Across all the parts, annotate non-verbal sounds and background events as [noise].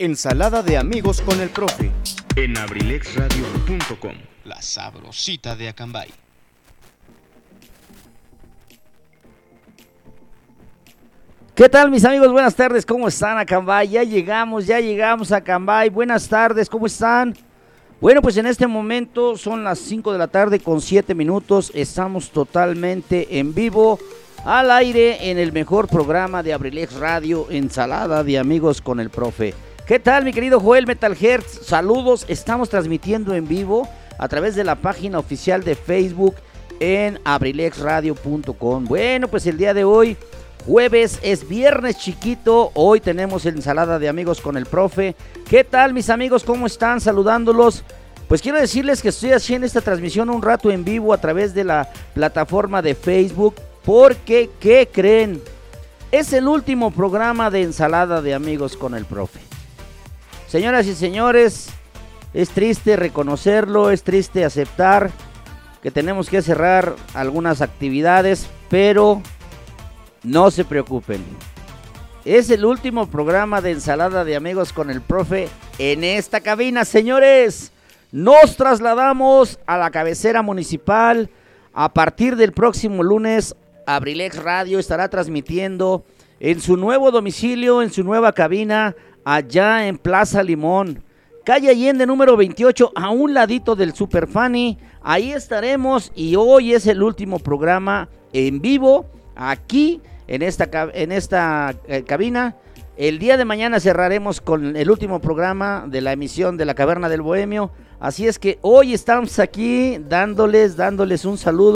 Ensalada de amigos con el profe. en abrilexradio.com. La sabrosita de Acambay. ¿Qué tal mis amigos? Buenas tardes, ¿cómo están Acambay? Ya llegamos, ya llegamos a Acambay. Buenas tardes, ¿cómo están? Bueno, pues en este momento son las 5 de la tarde con 7 minutos. Estamos totalmente en vivo, al aire, en el mejor programa de Abrilex Radio, Ensalada de Amigos con el Profe. ¿Qué tal mi querido Joel Metal Hertz? Saludos, estamos transmitiendo en vivo a través de la página oficial de Facebook en abrilexradio.com. Bueno, pues el día de hoy Jueves es viernes chiquito, hoy tenemos ensalada de amigos con el profe. ¿Qué tal mis amigos? ¿Cómo están? Saludándolos. Pues quiero decirles que estoy haciendo esta transmisión un rato en vivo a través de la plataforma de Facebook porque, ¿qué creen? Es el último programa de ensalada de amigos con el profe. Señoras y señores, es triste reconocerlo, es triste aceptar que tenemos que cerrar algunas actividades, pero no se preocupen. Es el último programa de ensalada de amigos con el profe en esta cabina, señores. Nos trasladamos a la cabecera municipal. A partir del próximo lunes, Abrilex Radio estará transmitiendo en su nuevo domicilio, en su nueva cabina, allá en Plaza Limón. Calle Allende número 28, a un ladito del Super Funny. Ahí estaremos y hoy es el último programa en vivo aquí en esta, en esta eh, cabina. El día de mañana cerraremos con el último programa de la emisión de la Caverna del Bohemio. Así es que hoy estamos aquí dándoles, dándoles un saludo.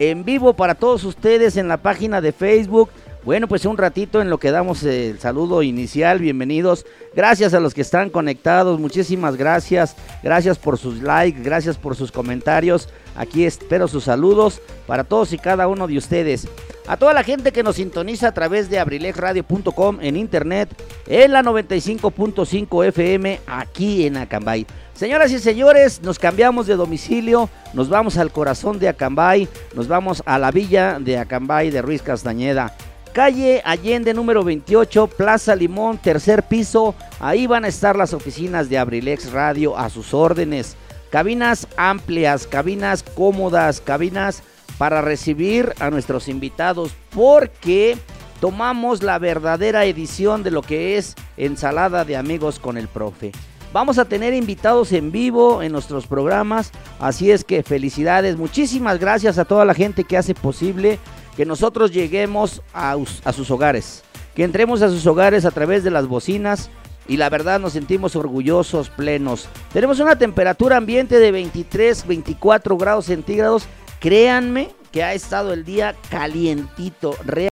En vivo para todos ustedes en la página de Facebook. Bueno, pues un ratito en lo que damos el saludo inicial, bienvenidos. Gracias a los que están conectados, muchísimas gracias. Gracias por sus likes, gracias por sus comentarios. Aquí espero sus saludos para todos y cada uno de ustedes. A toda la gente que nos sintoniza a través de abrilexradio.com en internet, en la 95.5 FM aquí en Acambay. Señoras y señores, nos cambiamos de domicilio, nos vamos al corazón de Acambay, nos vamos a la villa de Acambay de Ruiz Castañeda. Calle Allende número 28, Plaza Limón, tercer piso. Ahí van a estar las oficinas de Abrilex Radio a sus órdenes. Cabinas amplias, cabinas cómodas, cabinas para recibir a nuestros invitados porque tomamos la verdadera edición de lo que es ensalada de amigos con el profe. Vamos a tener invitados en vivo en nuestros programas, así es que felicidades, muchísimas gracias a toda la gente que hace posible que nosotros lleguemos a, us- a sus hogares, que entremos a sus hogares a través de las bocinas y la verdad nos sentimos orgullosos, plenos. Tenemos una temperatura ambiente de 23, 24 grados centígrados. Créanme que ha estado el día calientito, real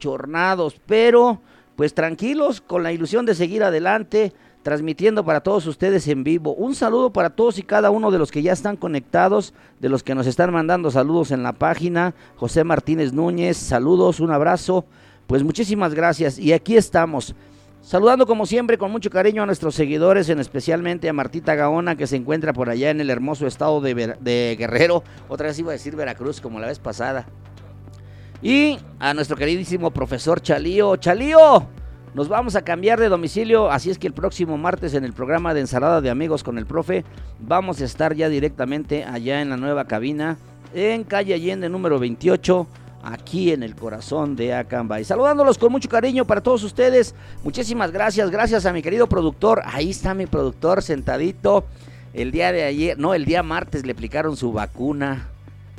chornados, pero pues tranquilos, con la ilusión de seguir adelante, transmitiendo para todos ustedes en vivo. Un saludo para todos y cada uno de los que ya están conectados, de los que nos están mandando saludos en la página. José Martínez Núñez, saludos, un abrazo. Pues muchísimas gracias y aquí estamos. Saludando como siempre con mucho cariño a nuestros seguidores, en especialmente a Martita Gaona que se encuentra por allá en el hermoso estado de, de Guerrero. Otra vez iba a decir Veracruz como la vez pasada. Y a nuestro queridísimo profesor Chalío. Chalío, Nos vamos a cambiar de domicilio, así es que el próximo martes en el programa de ensalada de amigos con el profe vamos a estar ya directamente allá en la nueva cabina en calle Allende número 28 aquí en el corazón de Acambay. Saludándolos con mucho cariño para todos ustedes. Muchísimas gracias. Gracias a mi querido productor. Ahí está mi productor sentadito. El día de ayer, no, el día martes le aplicaron su vacuna.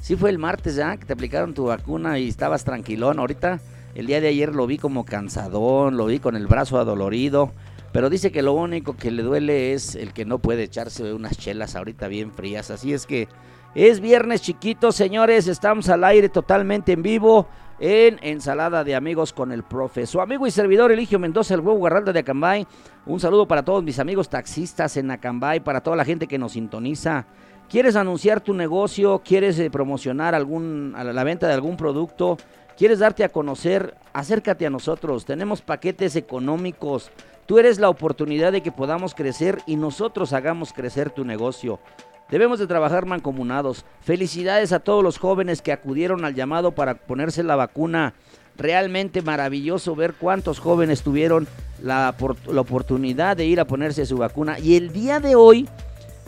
Sí fue el martes ya que te aplicaron tu vacuna y estabas tranquilón. Ahorita, el día de ayer lo vi como cansadón, lo vi con el brazo adolorido. Pero dice que lo único que le duele es el que no puede echarse unas chelas ahorita bien frías. Así es que es viernes chiquitos, señores. Estamos al aire totalmente en vivo en Ensalada de Amigos con el Profe. Su amigo y servidor Eligio Mendoza, el huevo Garralda de Acambay. Un saludo para todos mis amigos taxistas en Acambay, para toda la gente que nos sintoniza. ¿Quieres anunciar tu negocio? ¿Quieres eh, promocionar algún, la venta de algún producto? ¿Quieres darte a conocer? Acércate a nosotros. Tenemos paquetes económicos. Tú eres la oportunidad de que podamos crecer y nosotros hagamos crecer tu negocio. Debemos de trabajar mancomunados. Felicidades a todos los jóvenes que acudieron al llamado para ponerse la vacuna. Realmente maravilloso ver cuántos jóvenes tuvieron la, la, oportunidad de ir a ponerse su vacuna. Y el día de hoy,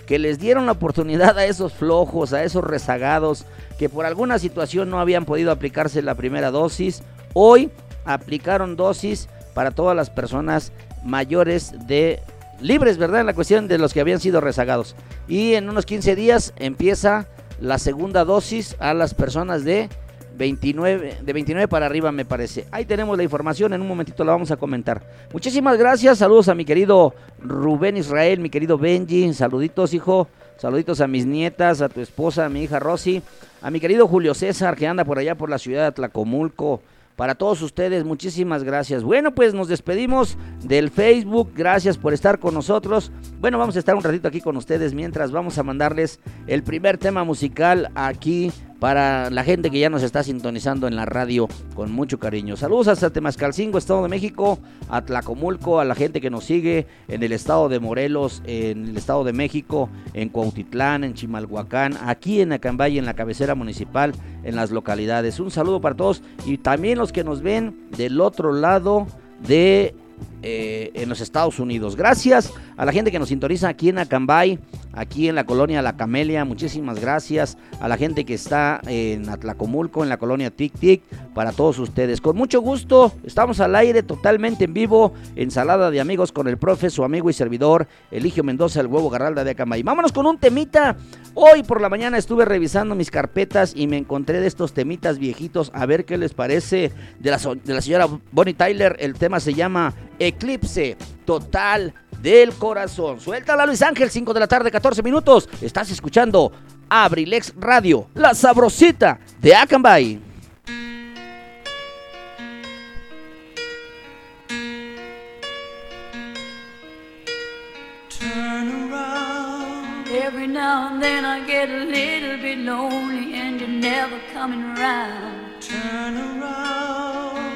que les dieron la oportunidad a esos flojos, a esos rezagados, que por alguna situación no habían podido aplicarse la primera dosis, hoy aplicaron dosis para todas las personas mayores de libres, ¿verdad? En la cuestión de los que habían sido rezagados. Y en unos 15 días empieza la segunda dosis a las personas de 29, de 29 para arriba me parece. Ahí tenemos la información, en un momentito la vamos a comentar. Muchísimas gracias, saludos a mi querido Rubén Israel, mi querido Benji, saluditos hijo, saluditos a mis nietas, a tu esposa, a mi hija Rosy, a mi querido Julio César que anda por allá por la ciudad de Tlacomulco, para todos ustedes. Muchísimas gracias. Bueno, pues nos despedimos del Facebook. Gracias por estar con nosotros. Bueno, vamos a estar un ratito aquí con ustedes mientras vamos a mandarles el primer tema musical aquí para la gente que ya nos está sintonizando en la radio con mucho cariño. Saludos hasta Temascalcingo, Estado de México, a Tlacomulco, a la gente que nos sigue en el estado de Morelos, en el estado de México, en Cuautitlán, en Chimalhuacán, aquí en Acambay, en la cabecera municipal, en las localidades. Un saludo para todos y también los que nos ven del otro lado de eh, en los Estados Unidos. Gracias a la gente que nos sintoniza aquí en Acambay, aquí en la colonia La Camelia. Muchísimas gracias a la gente que está en Atlacomulco, en la colonia Tic Tic, para todos ustedes. Con mucho gusto, estamos al aire totalmente en vivo. Ensalada de amigos con el profe, su amigo y servidor, Eligio Mendoza, el huevo Garralda de Acambay. Vámonos con un temita. Hoy por la mañana estuve revisando mis carpetas y me encontré de estos temitas viejitos. A ver qué les parece de la, de la señora Bonnie Tyler. El tema se llama Eclipse Total del Corazón. Suéltala Luis Ángel, 5 de la tarde, 14 minutos. Estás escuchando Abrilex Radio, la sabrosita de Acambay. Every now and then I get a little bit lonely and you're never coming around. Turn around.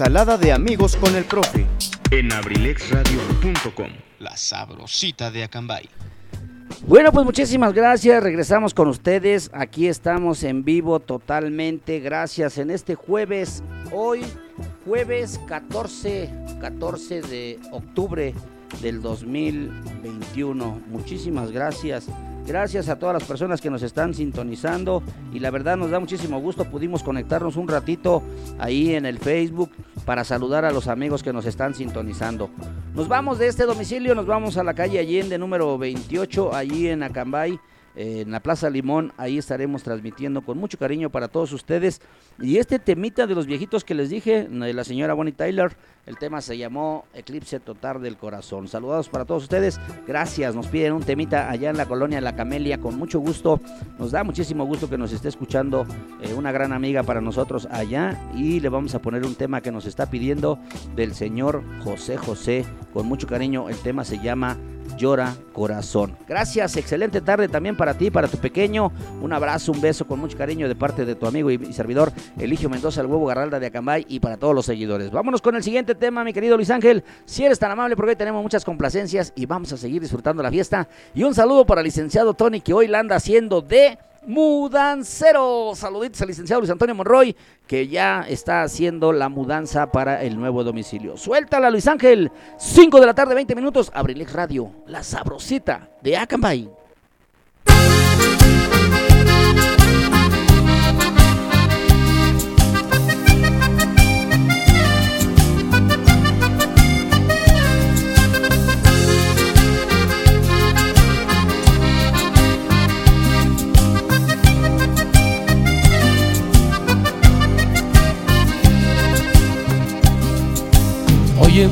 Ensalada de amigos con el profe. en abrilexradio.com. La sabrosita de Acambay. Bueno, pues muchísimas gracias. Regresamos con ustedes. Aquí estamos en vivo totalmente. Gracias en este jueves. Hoy, jueves 14, 14 de octubre del 2021. Muchísimas gracias. Gracias a todas las personas que nos están sintonizando y la verdad nos da muchísimo gusto. Pudimos conectarnos un ratito ahí en el Facebook para saludar a los amigos que nos están sintonizando. Nos vamos de este domicilio, nos vamos a la calle Allende número 28, allí en Acambay, en la Plaza Limón. Ahí estaremos transmitiendo con mucho cariño para todos ustedes. Y este temita de los viejitos que les dije, de la señora Bonnie Tyler, el tema se llamó Eclipse Total del Corazón. Saludados para todos ustedes. Gracias. Nos piden un temita allá en la colonia La Camelia con mucho gusto. Nos da muchísimo gusto que nos esté escuchando eh, una gran amiga para nosotros allá. Y le vamos a poner un tema que nos está pidiendo del señor José José. Con mucho cariño. El tema se llama Llora Corazón. Gracias, excelente tarde también para ti, para tu pequeño. Un abrazo, un beso con mucho cariño de parte de tu amigo y, servidor Eligio Mendoza, el huevo Garralda de Acambay y para todos los seguidores. Vámonos con el siguiente tema, mi querido Luis Ángel. Si eres tan amable, porque hoy tenemos muchas complacencias y vamos a seguir disfrutando la fiesta. Y un saludo para el licenciado Tony, que hoy la anda haciendo de mudancero. Saluditos al licenciado Luis Antonio Monroy, que ya está haciendo la mudanza para el nuevo domicilio. Suéltala, Luis Ángel. 5 de la tarde, 20 minutos. Abrilex Radio, la sabrosita de Acambay.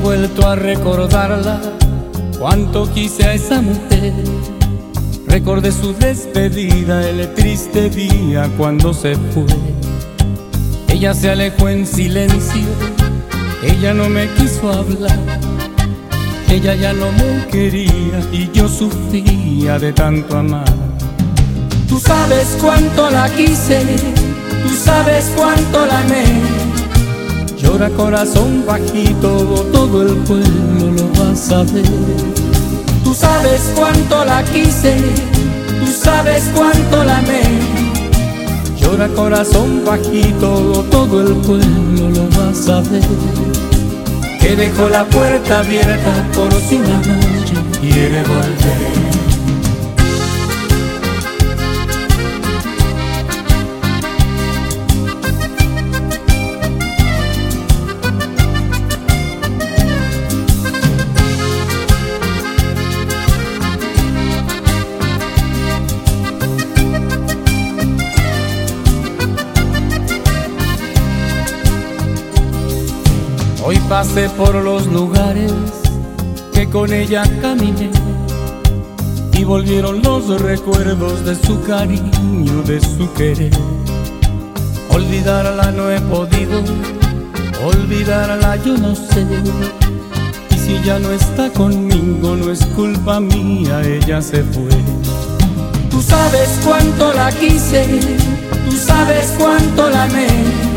Vuelto a recordarla, cuánto quise a esa mujer. Recordé su despedida, el triste día cuando se fue. Ella se alejó en silencio, ella no me quiso hablar. Ella ya no me quería y yo sufría de tanto amar. Tú sabes cuánto la quise, tú sabes cuánto la amé. Llora corazón bajito, todo el pueblo lo va a saber. Tú sabes cuánto la quise, tú sabes cuánto la amé. Llora corazón bajito, todo el pueblo lo va a saber. Que dejó la puerta abierta por si una noche quiere volver. Pasé por los lugares que con ella caminé y volvieron los recuerdos de su cariño, de su querer. Olvidarla no he podido, olvidarla yo no sé. Y si ya no está conmigo, no es culpa mía, ella se fue. Tú sabes cuánto la quise, tú sabes cuánto la amé.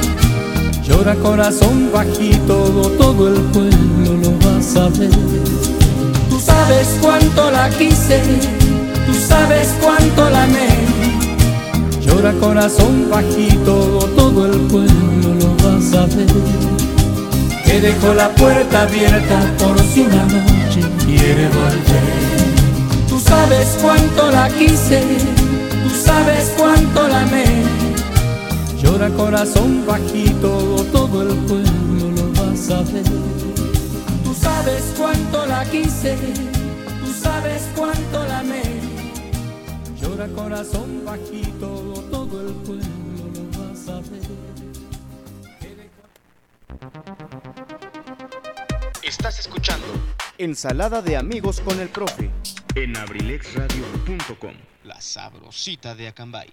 Llora corazón bajito, todo el pueblo lo va a saber. Tú sabes cuánto la quise, tú sabes cuánto la amé. Llora corazón bajito, todo el pueblo lo va a saber. Que dejó la puerta abierta por si una noche quiere volver. Tú sabes cuánto la quise, tú sabes cuánto la amé. Llora corazón bajito, todo el pueblo lo va a saber. Tú sabes cuánto la quise, tú sabes cuánto la amé. Llora corazón bajito, todo el pueblo lo va a saber. Estás escuchando Ensalada de amigos con el profe. en abrilexradio.com. La sabrosita de Acambay.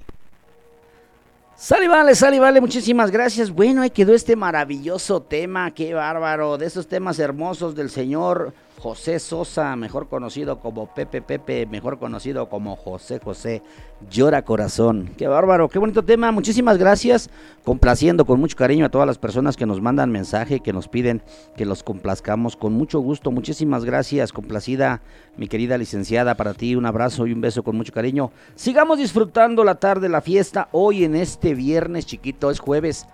Sale, vale, sale, vale, muchísimas gracias. Bueno, ahí quedó este maravilloso tema, qué bárbaro, de esos temas hermosos del señor José Sosa, mejor conocido como Pepe Pepe, mejor conocido como José José Llora Corazón. Qué bárbaro, qué bonito tema, muchísimas gracias. Complaciendo con mucho cariño a todas las personas que nos mandan mensaje, que nos piden que los complazcamos con mucho gusto. Muchísimas gracias, complacida mi querida licenciada, para ti un abrazo y un beso con mucho cariño. Sigamos disfrutando la tarde, la fiesta, hoy en este viernes chiquito, es jueves.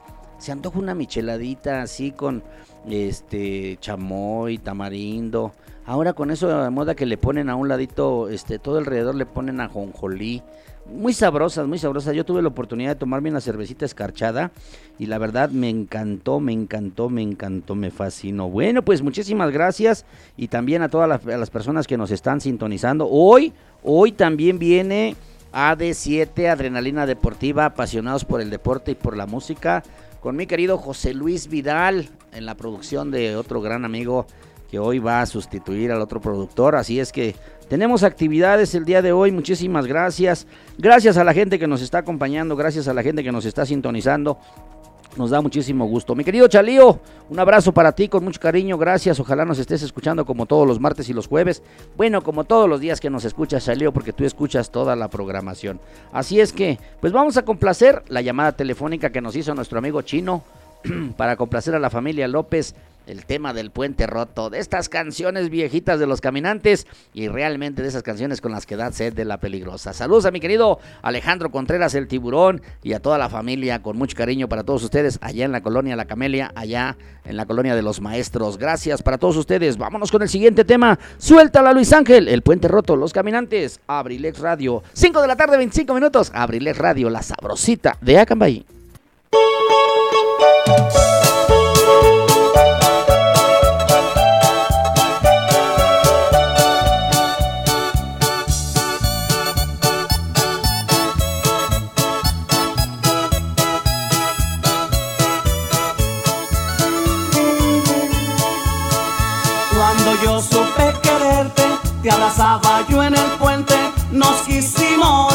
Se antoja una micheladita así con este chamoy, tamarindo. Ahora con eso de moda que le ponen a un ladito, este, todo alrededor le ponen ajonjolí. Muy sabrosas, muy sabrosas. Yo tuve la oportunidad de tomarme una cervecita escarchada y la verdad me encantó, me encantó, me encantó, me fascinó. Bueno, pues muchísimas gracias y también a todas las, a las personas que nos están sintonizando. Hoy, hoy también viene AD7, Adrenalina Deportiva, apasionados por el deporte y por la música, con mi querido José Luis Vidal en la producción de otro gran amigo que hoy va a sustituir al otro productor. Así es que tenemos actividades el día de hoy. Muchísimas gracias. Gracias a la gente que nos está acompañando, gracias a la gente que nos está sintonizando. Nos da muchísimo gusto. Mi querido Chalío, un abrazo para ti con mucho cariño. Gracias. Ojalá nos estés escuchando como todos los martes y los jueves. Bueno, como todos los días que nos escuchas, Chalío, porque tú escuchas toda la programación. Así es que, pues vamos a complacer la llamada telefónica que nos hizo nuestro amigo Chino [clears throat] para complacer a la familia López el tema del puente roto, de estas canciones viejitas de los caminantes y realmente de esas canciones con las que da sed de la peligrosa. Saludos a mi querido Alejandro Contreras el tiburón y a toda la familia con mucho cariño para todos ustedes allá en la colonia La Camelia, allá en la colonia de los maestros. Gracias para todos ustedes. Vámonos con el siguiente tema. Suéltala Luis Ángel, el puente roto, los caminantes, Abrilex Radio. 5 de la tarde, 25 minutos. Abrilex Radio, la sabrosita de Acambay. Te abrazaba yo en el puente, nos hicimos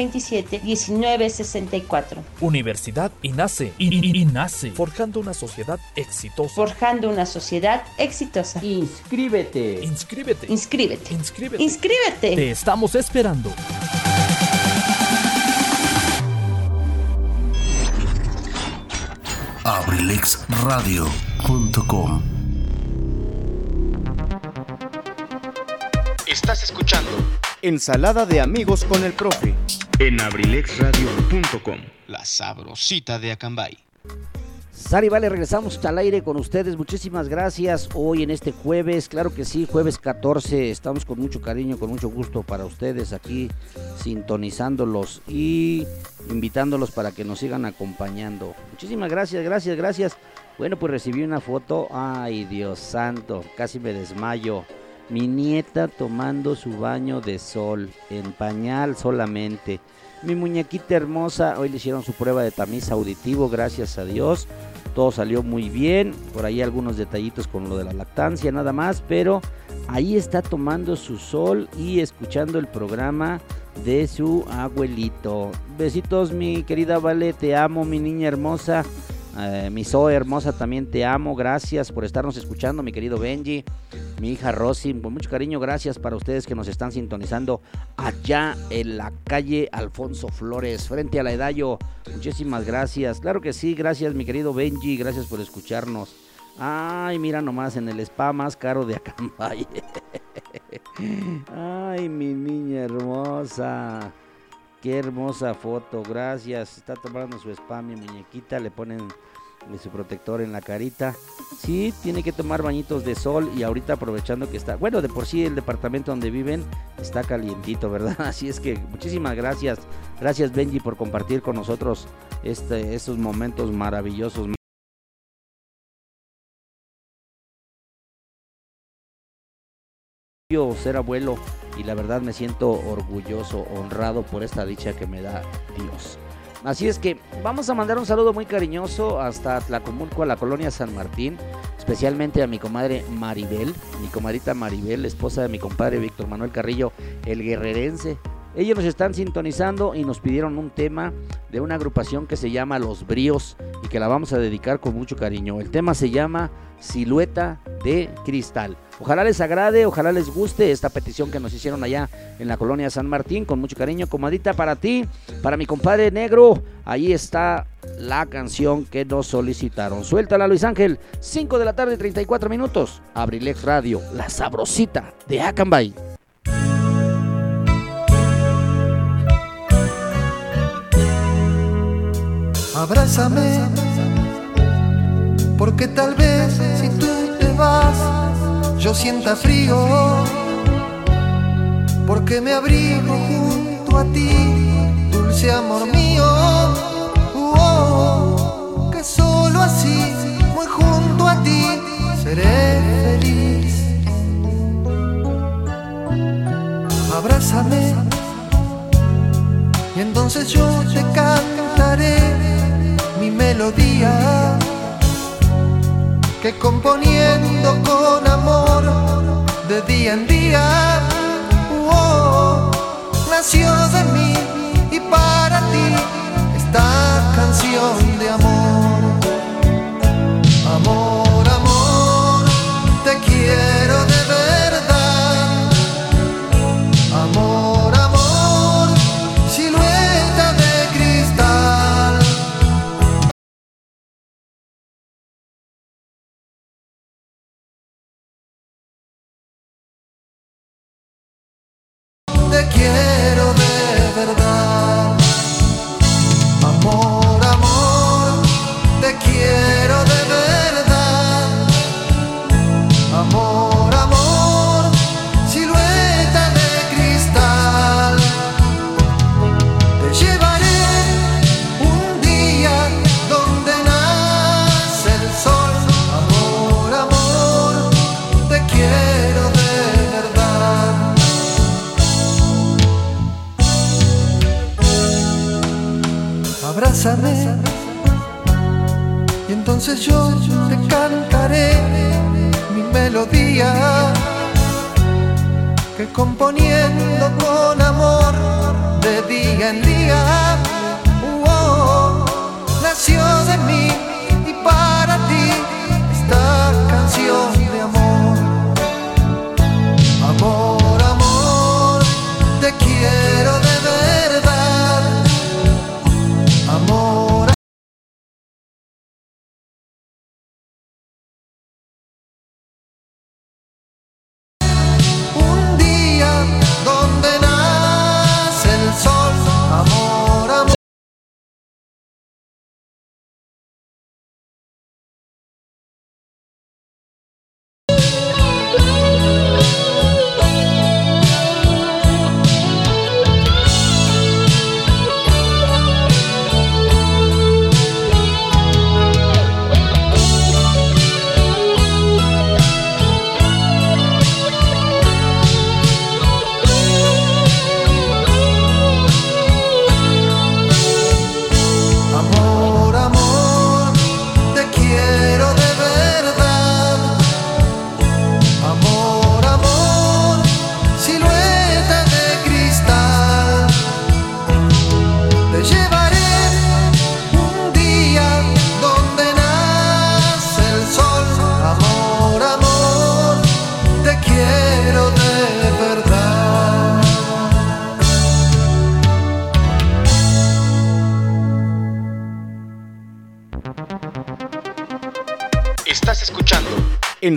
al 718-127-1964. Universidad INACE. I- INACE. Forjando una sociedad exitosa. Forjando una sociedad exitosa. Inscríbete. Inscríbete. Inscríbete. Inscríbete. Inscríbete. Te estamos esperando. abrilexradio.com Estás escuchando Ensalada de amigos con el profe. En abrilexradio.com. La sabrosita de Acambay. Sari, vale, regresamos al aire con ustedes. Muchísimas gracias. Hoy en este jueves, claro que sí, jueves 14, estamos con mucho cariño, con mucho gusto para ustedes aquí, sintonizándolos y invitándolos para que nos sigan acompañando. Muchísimas gracias, gracias, gracias. Bueno, pues recibí una foto. Ay, Dios santo, casi me desmayo. Mi nieta tomando su baño de sol, en pañal solamente. Mi muñequita hermosa, hoy le hicieron su prueba de tamiz auditivo, gracias a Dios. Todo salió muy bien, por ahí algunos detallitos con lo de la lactancia nada más, pero ahí está tomando su sol y escuchando el programa de su abuelito. Besitos mi querida Vale, te amo mi niña hermosa. Eh, mi Zoe hermosa también te amo, gracias por estarnos escuchando, mi querido Benji, mi hija Rosy, con mucho cariño, gracias para ustedes que nos están sintonizando allá en la calle Alfonso Flores, frente a la Edallo. Muchísimas gracias, claro que sí, gracias mi querido Benji, gracias por escucharnos. Ay, mira nomás en el spa más caro de Acambay. [laughs] Ay, mi niña hermosa. Qué hermosa foto, gracias. Está tomando su spa, mi muñequita, le ponen su protector en la carita. Sí, tiene que tomar bañitos de sol y ahorita aprovechando que está, bueno, de por sí el departamento donde viven está calientito, ¿verdad? [laughs] Así es que muchísimas gracias. Gracias Benji por compartir con nosotros este, estos momentos maravillosos. Ser abuelo y la verdad me siento orgulloso, honrado por esta dicha que me da Dios. Así es que vamos a mandar un saludo muy cariñoso hasta Tlacomulco, a la colonia San Martín, especialmente a mi comadre Maribel, mi comadrita Maribel, esposa de mi compadre Víctor Manuel Carrillo, el guerrerense. Ellos nos están sintonizando y nos pidieron un tema de una agrupación que se llama Los Bríos y que la vamos a dedicar con mucho cariño. El tema se llama Silueta de Cristal. Ojalá les agrade, ojalá les guste esta petición que nos hicieron allá en la colonia San Martín. Con mucho cariño, comadita, para ti, para mi compadre negro. Ahí está la canción que nos solicitaron. Suéltala, Luis Ángel. 5 de la tarde, 34 minutos. Abrilex Radio, la sabrosita de Acambay. Abrázame, porque tal vez si tú te vas, yo sienta frío, porque me abrigo junto a ti, dulce amor mío, oh, que solo así, muy junto a ti, seré feliz. Abrázame, y entonces yo te cantaré mi melodía que componiendo con amor de día en día oh, nació de mí y para ti esta canción de amor. Amor. amor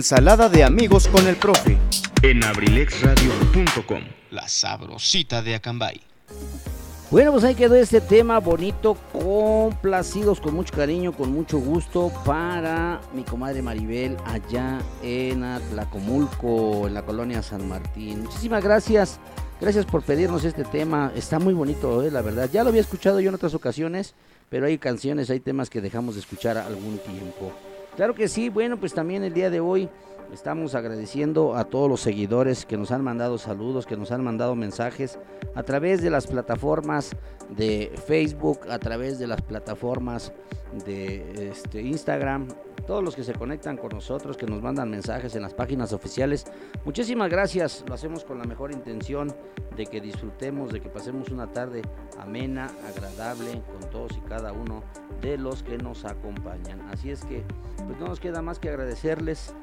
Ensalada de amigos con el profe. en abrilexradio.com. La sabrosita de Acambay. Bueno, pues ahí quedó este tema bonito, complacidos con mucho cariño, con mucho gusto para mi comadre Maribel allá en Atlacomulco, en la colonia San Martín. Muchísimas gracias, gracias por pedirnos este tema. Está muy bonito, eh, la verdad. Ya lo había escuchado yo en otras ocasiones, pero hay canciones, hay temas que dejamos de escuchar algún tiempo. Claro que sí, bueno, pues también el día de hoy estamos agradeciendo a todos los seguidores que nos han mandado saludos, que nos han mandado mensajes a través de las plataformas de Facebook, a través de las plataformas de este, Instagram, todos los que se conectan con nosotros, que nos mandan mensajes en las páginas oficiales. Muchísimas gracias, lo hacemos con la mejor intención de que disfrutemos, de que pasemos una tarde amena, agradable con todos y cada uno de los que nos acompañan. Así es que, pues no nos queda más que agradecerles,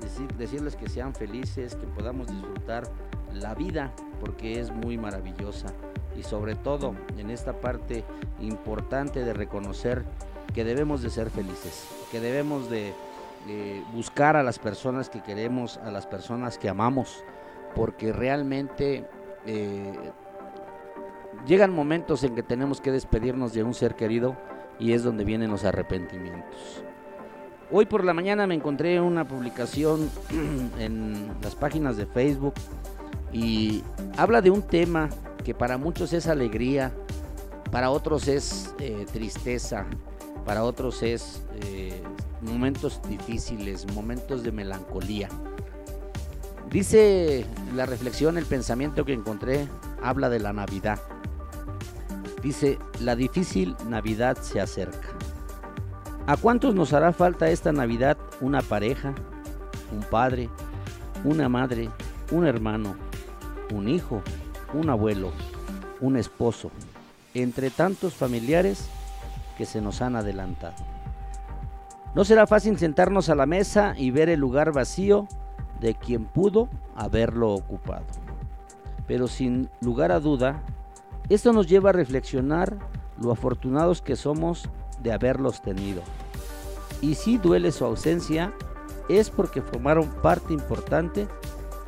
decir- decirles que sean felices, que podamos disfrutar la vida, porque es muy maravillosa. Y sobre todo en esta parte importante de reconocer que debemos de ser felices, que debemos de, de buscar a las personas que queremos, a las personas que amamos, porque realmente eh, llegan momentos en que tenemos que despedirnos de un ser querido y es donde vienen los arrepentimientos. Hoy por la mañana me encontré una publicación [clears throat] en las páginas de Facebook y habla de un tema que para muchos es alegría, para otros es eh, tristeza, para otros es eh, momentos difíciles, momentos de melancolía. Dice la reflexión, el pensamiento que encontré, habla de la Navidad. Dice, la difícil Navidad se acerca. ¿A cuántos nos hará falta esta Navidad una pareja, un padre, una madre, un hermano, un hijo, un abuelo, un esposo, entre tantos familiares que se nos han adelantado? No será fácil sentarnos a la mesa y ver el lugar vacío de quien pudo haberlo ocupado. Pero sin lugar a duda, esto nos lleva a reflexionar lo afortunados que somos de haberlos tenido. Y si duele su ausencia, es porque formaron parte importante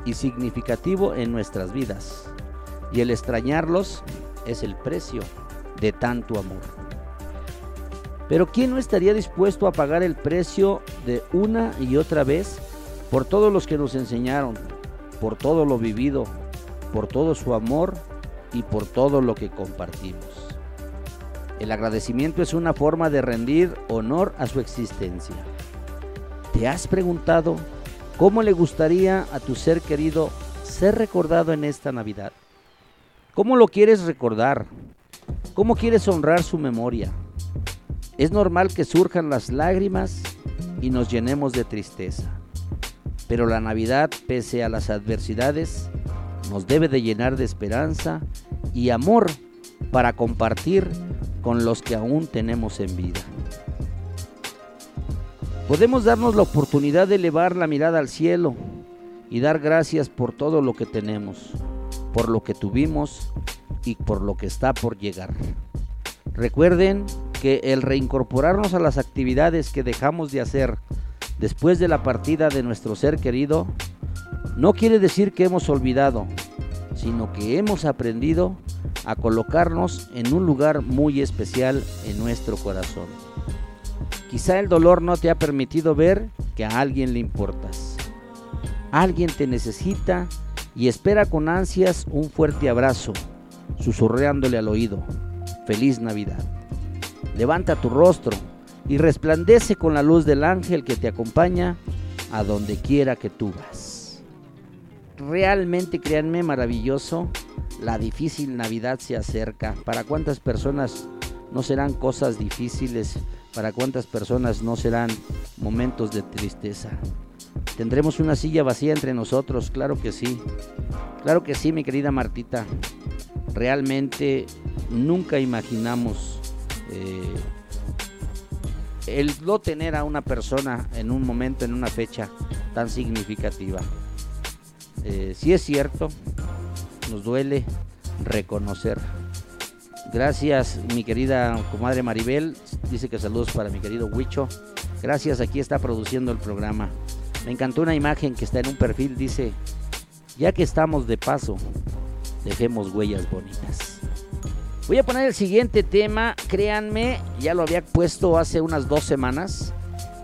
y significativo en nuestras vidas. Y el extrañarlos es el precio de tanto amor. Pero ¿quién no estaría dispuesto a pagar el precio de una y otra vez por todos los que nos enseñaron, por todo lo vivido, por todo su amor y por todo lo que compartimos? El agradecimiento es una forma de rendir honor a su existencia. ¿Te has preguntado cómo le gustaría a tu ser querido ser recordado en esta Navidad? ¿Cómo lo quieres recordar? ¿Cómo quieres honrar su memoria? Es normal que surjan las lágrimas y nos llenemos de tristeza. Pero la Navidad, pese a las adversidades, nos debe de llenar de esperanza y amor para compartir con los que aún tenemos en vida. Podemos darnos la oportunidad de elevar la mirada al cielo y dar gracias por todo lo que tenemos, por lo que tuvimos y por lo que está por llegar. Recuerden que el reincorporarnos a las actividades que dejamos de hacer después de la partida de nuestro ser querido no quiere decir que hemos olvidado, sino que hemos aprendido a colocarnos en un lugar muy especial en nuestro corazón. Quizá el dolor no te ha permitido ver que a alguien le importas. Alguien te necesita y espera con ansias un fuerte abrazo, susurrándole al oído, feliz Navidad. Levanta tu rostro y resplandece con la luz del ángel que te acompaña a donde quiera que tú vas. Realmente, créanme, maravilloso. La difícil Navidad se acerca. ¿Para cuántas personas no serán cosas difíciles? ¿Para cuántas personas no serán momentos de tristeza? ¿Tendremos una silla vacía entre nosotros? Claro que sí. Claro que sí, mi querida Martita. Realmente nunca imaginamos eh, el no tener a una persona en un momento, en una fecha tan significativa. Eh, sí es cierto, nos duele reconocer. Gracias, mi querida comadre Maribel. Dice que saludos para mi querido Huicho. Gracias, aquí está produciendo el programa. Me encantó una imagen que está en un perfil, dice, ya que estamos de paso, dejemos huellas bonitas. Voy a poner el siguiente tema, créanme, ya lo había puesto hace unas dos semanas,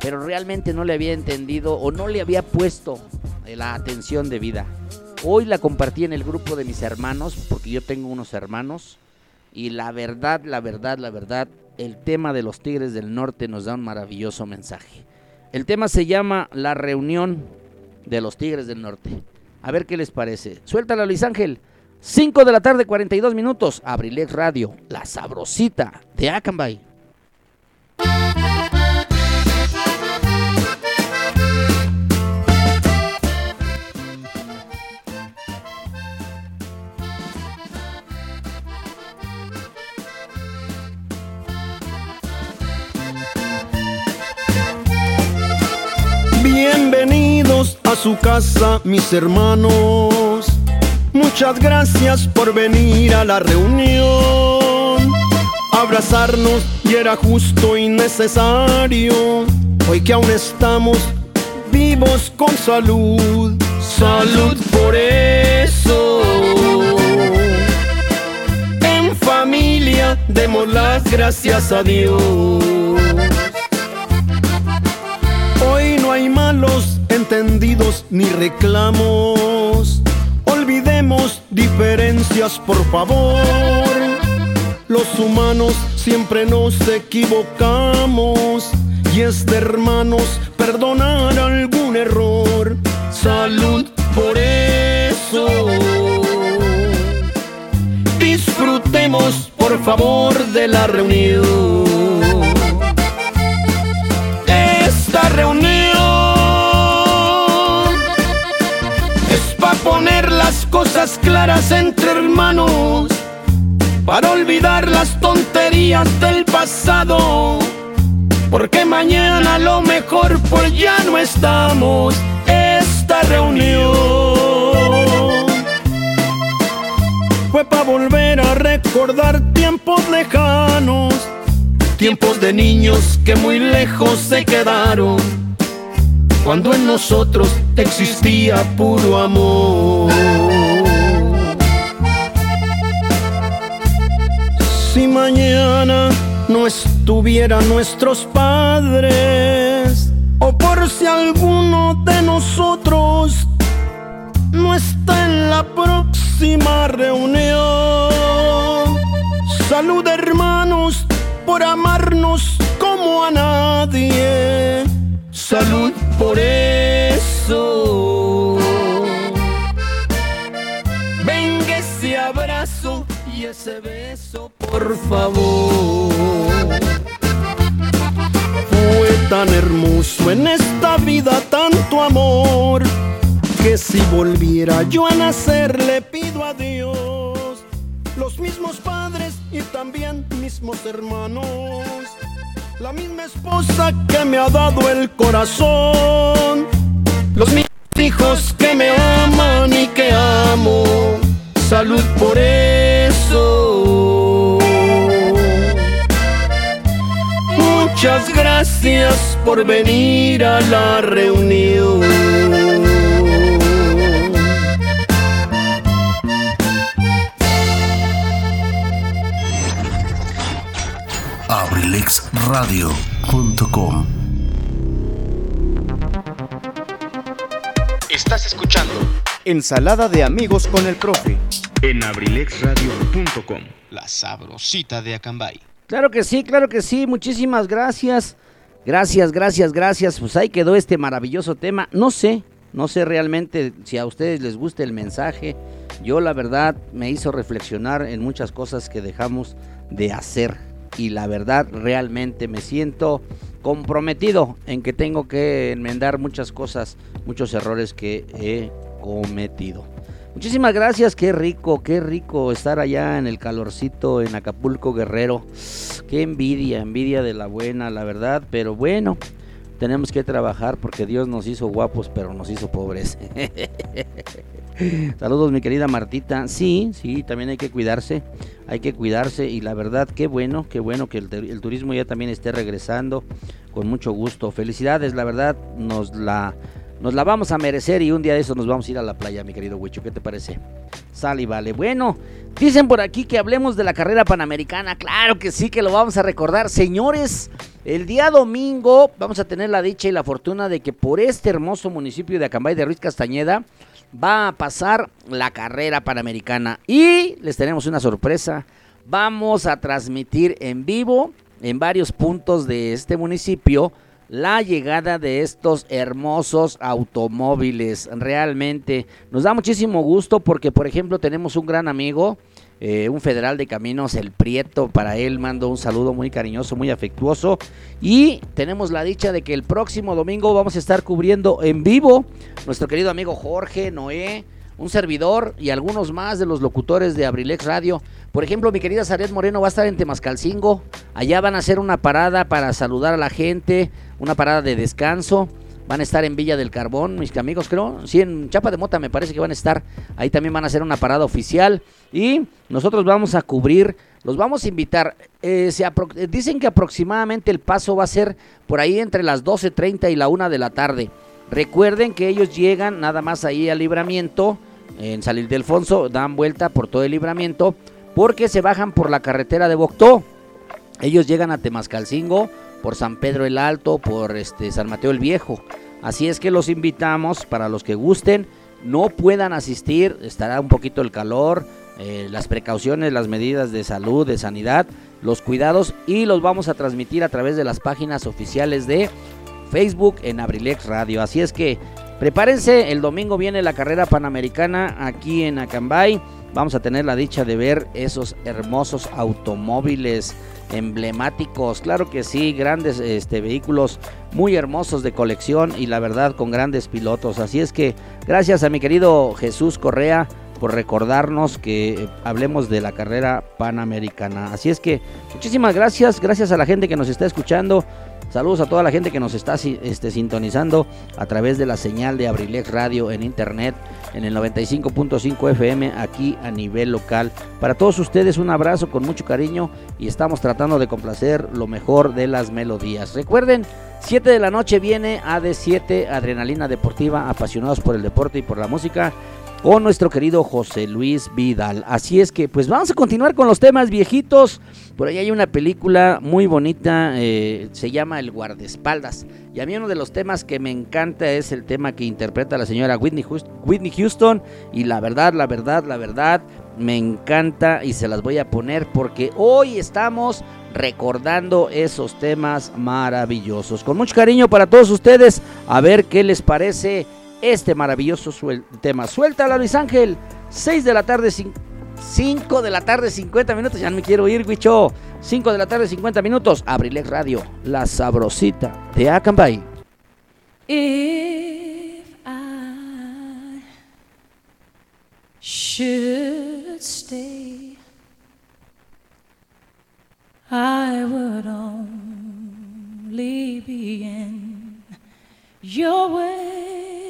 pero realmente no le había entendido o no le había puesto la atención de vida. Hoy la compartí en el grupo de mis hermanos, porque yo tengo unos hermanos, y la verdad, la verdad, la verdad, el tema de los Tigres del Norte nos da un maravilloso mensaje. El tema se llama La reunión de los Tigres del Norte. A ver qué les parece. Suéltala, Luis Ángel. 5 de la tarde, 42 minutos. Abrilex Radio, la sabrosita de Acambay. Bienvenidos a su casa, mis hermanos. Muchas gracias por venir a la reunión. Abrazarnos y era justo y necesario. Hoy que aún estamos vivos con salud. Salud por eso. En familia demos las gracias a Dios. Hoy no hay malos entendidos ni reclamos. Diferencias, por favor. Los humanos siempre nos equivocamos y es de hermanos perdonar algún error. Salud por eso. Disfrutemos, por favor, de la reunión. Esta reunión claras entre hermanos, para olvidar las tonterías del pasado, porque mañana lo mejor pues ya no estamos. Esta reunión fue para volver a recordar tiempos lejanos tiempos de niños que muy lejos se quedaron, cuando en nosotros existía puro amor. Si mañana no estuvieran nuestros padres, o por si alguno de nosotros no está en la próxima reunión. Salud hermanos, por amarnos como a nadie. Salud por eso. Venga ese abrazo y ese beso, por favor. Fue tan hermoso en esta vida tanto amor que si volviera yo a nacer le pido a Dios los mismos padres y también mismos hermanos. La misma esposa que me ha dado el corazón. Los mismos hijos que me aman y que amo. Salud por eso. Muchas gracias por venir a la reunión. abrilexradio.com Estás escuchando Ensalada de amigos con el profe. en abrilexradio.com. La sabrosita de Acambay. Claro que sí, claro que sí. Muchísimas gracias. Gracias, gracias, gracias. Pues ahí quedó este maravilloso tema. No sé, no sé realmente si a ustedes les gusta el mensaje. Yo la verdad me hizo reflexionar en muchas cosas que dejamos de hacer. Y la verdad realmente me siento comprometido en que tengo que enmendar muchas cosas, muchos errores que he cometido. Muchísimas gracias, qué rico, qué rico estar allá en el calorcito en Acapulco Guerrero. Qué envidia, envidia de la buena, la verdad, pero bueno, tenemos que trabajar porque Dios nos hizo guapos, pero nos hizo pobres. [laughs] Saludos, mi querida Martita. Sí, sí, también hay que cuidarse, hay que cuidarse y la verdad, qué bueno, qué bueno que el, turismo ya también esté regresando. con mucho gusto. Felicidades, la verdad, nos la, nos la vamos a merecer y un día de eso nos vamos a ir a la playa, mi querido Huicho. ¿Qué te parece? Sale y vale. Bueno, dicen por aquí que hablemos de la carrera panamericana. Claro que sí, que lo vamos a recordar. Señores, el día domingo vamos a tener la dicha y la fortuna de que por este hermoso municipio de Acambay de Ruiz Castañeda va a pasar la carrera panamericana. Y les tenemos una sorpresa. Vamos a transmitir en vivo en varios puntos de este municipio la llegada de estos hermosos automóviles. Realmente nos da muchísimo gusto porque, por ejemplo, tenemos un gran amigo, eh, un federal de caminos, el Prieto. Para él mando un saludo muy cariñoso, muy afectuoso. Y tenemos la dicha de que el próximo domingo vamos a estar cubriendo en vivo nuestro querido amigo Jorge Noé un servidor y algunos más de los locutores de Abrilex Radio. Por ejemplo, mi querida Saret Moreno va a estar en Temascalcingo. Allá van a hacer una parada para saludar a la gente, una parada de descanso. Van a estar en Villa del Carbón, mis amigos, creo. Sí, en Chapa de Mota me parece que van a estar. Ahí también van a hacer una parada oficial. Y nosotros vamos a cubrir, los vamos a invitar. Eh, se dicen que aproximadamente el paso va a ser por ahí entre las 12.30 y la 1 de la tarde. Recuerden que ellos llegan nada más ahí al libramiento en Salir de Alfonso, dan vuelta por todo el libramiento porque se bajan por la carretera de Boctó. Ellos llegan a Temascalcingo por San Pedro el Alto, por este San Mateo el Viejo. Así es que los invitamos para los que gusten, no puedan asistir, estará un poquito el calor, eh, las precauciones, las medidas de salud, de sanidad, los cuidados y los vamos a transmitir a través de las páginas oficiales de Facebook en Abrilex Radio. Así es que Prepárense, el domingo viene la carrera panamericana aquí en Acambay. Vamos a tener la dicha de ver esos hermosos automóviles emblemáticos, claro que sí, grandes este, vehículos muy hermosos de colección y la verdad con grandes pilotos. Así es que gracias a mi querido Jesús Correa por recordarnos que hablemos de la carrera panamericana. Así es que muchísimas gracias, gracias a la gente que nos está escuchando. Saludos a toda la gente que nos está este, sintonizando a través de la señal de Abrilex Radio en internet en el 95.5 FM aquí a nivel local. Para todos ustedes un abrazo con mucho cariño y estamos tratando de complacer lo mejor de las melodías. Recuerden, 7 de la noche viene AD7 Adrenalina Deportiva, apasionados por el deporte y por la música con nuestro querido José Luis Vidal. Así es que pues vamos a continuar con los temas viejitos. Por ahí hay una película muy bonita, eh, se llama El guardaespaldas. Y a mí uno de los temas que me encanta es el tema que interpreta la señora Whitney, Whitney Houston. Y la verdad, la verdad, la verdad, me encanta y se las voy a poner porque hoy estamos recordando esos temas maravillosos. Con mucho cariño para todos ustedes, a ver qué les parece este maravilloso tema. Suéltala, Luis Ángel. 6 de la tarde, 5 de la tarde, 50 minutos. Ya no me quiero ir, Guicho. 5 de la tarde, 50 minutos. Abrilex Radio, la sabrosita de Acambay. If I should stay, I would only be in your way.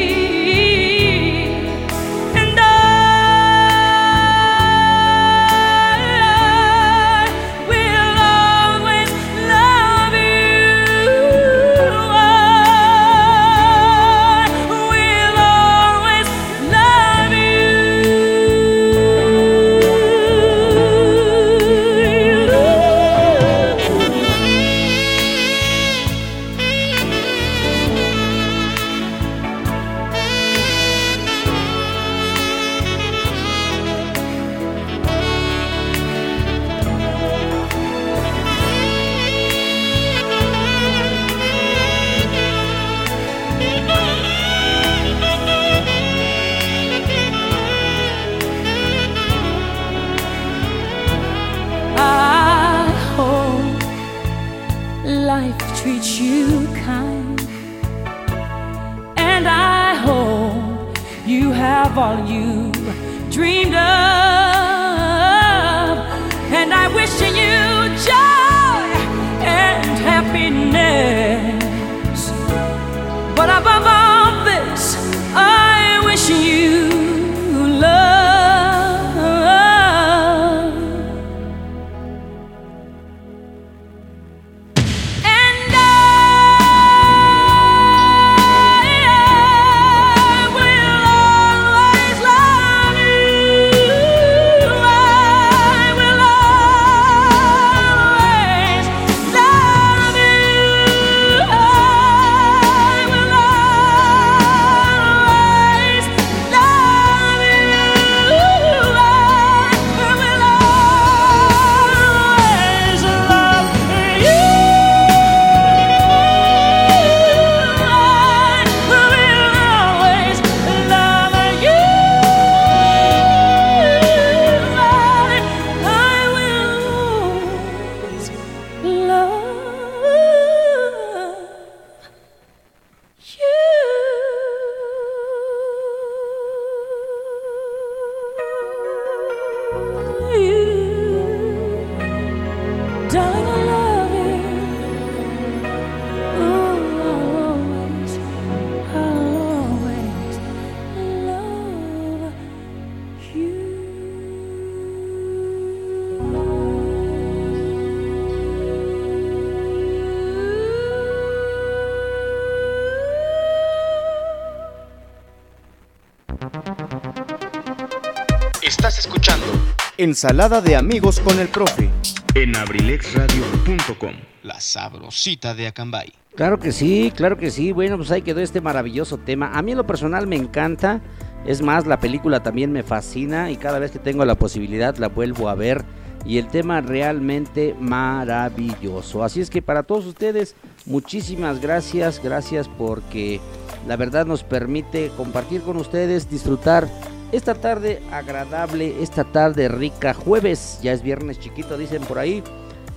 Ensalada de amigos con el profe. En abrilexradio.com, la sabrosita de Acambay. Claro que sí, claro que sí. Bueno, pues ahí quedó este maravilloso tema. A mí en lo personal me encanta. Es más, la película también me fascina y cada vez que tengo la posibilidad la vuelvo a ver. Y el tema realmente maravilloso. Así es que para todos ustedes, muchísimas gracias. Gracias porque la verdad nos permite compartir con ustedes, disfrutar esta tarde agradable, esta tarde rica. Jueves, ya es viernes chiquito, dicen por ahí.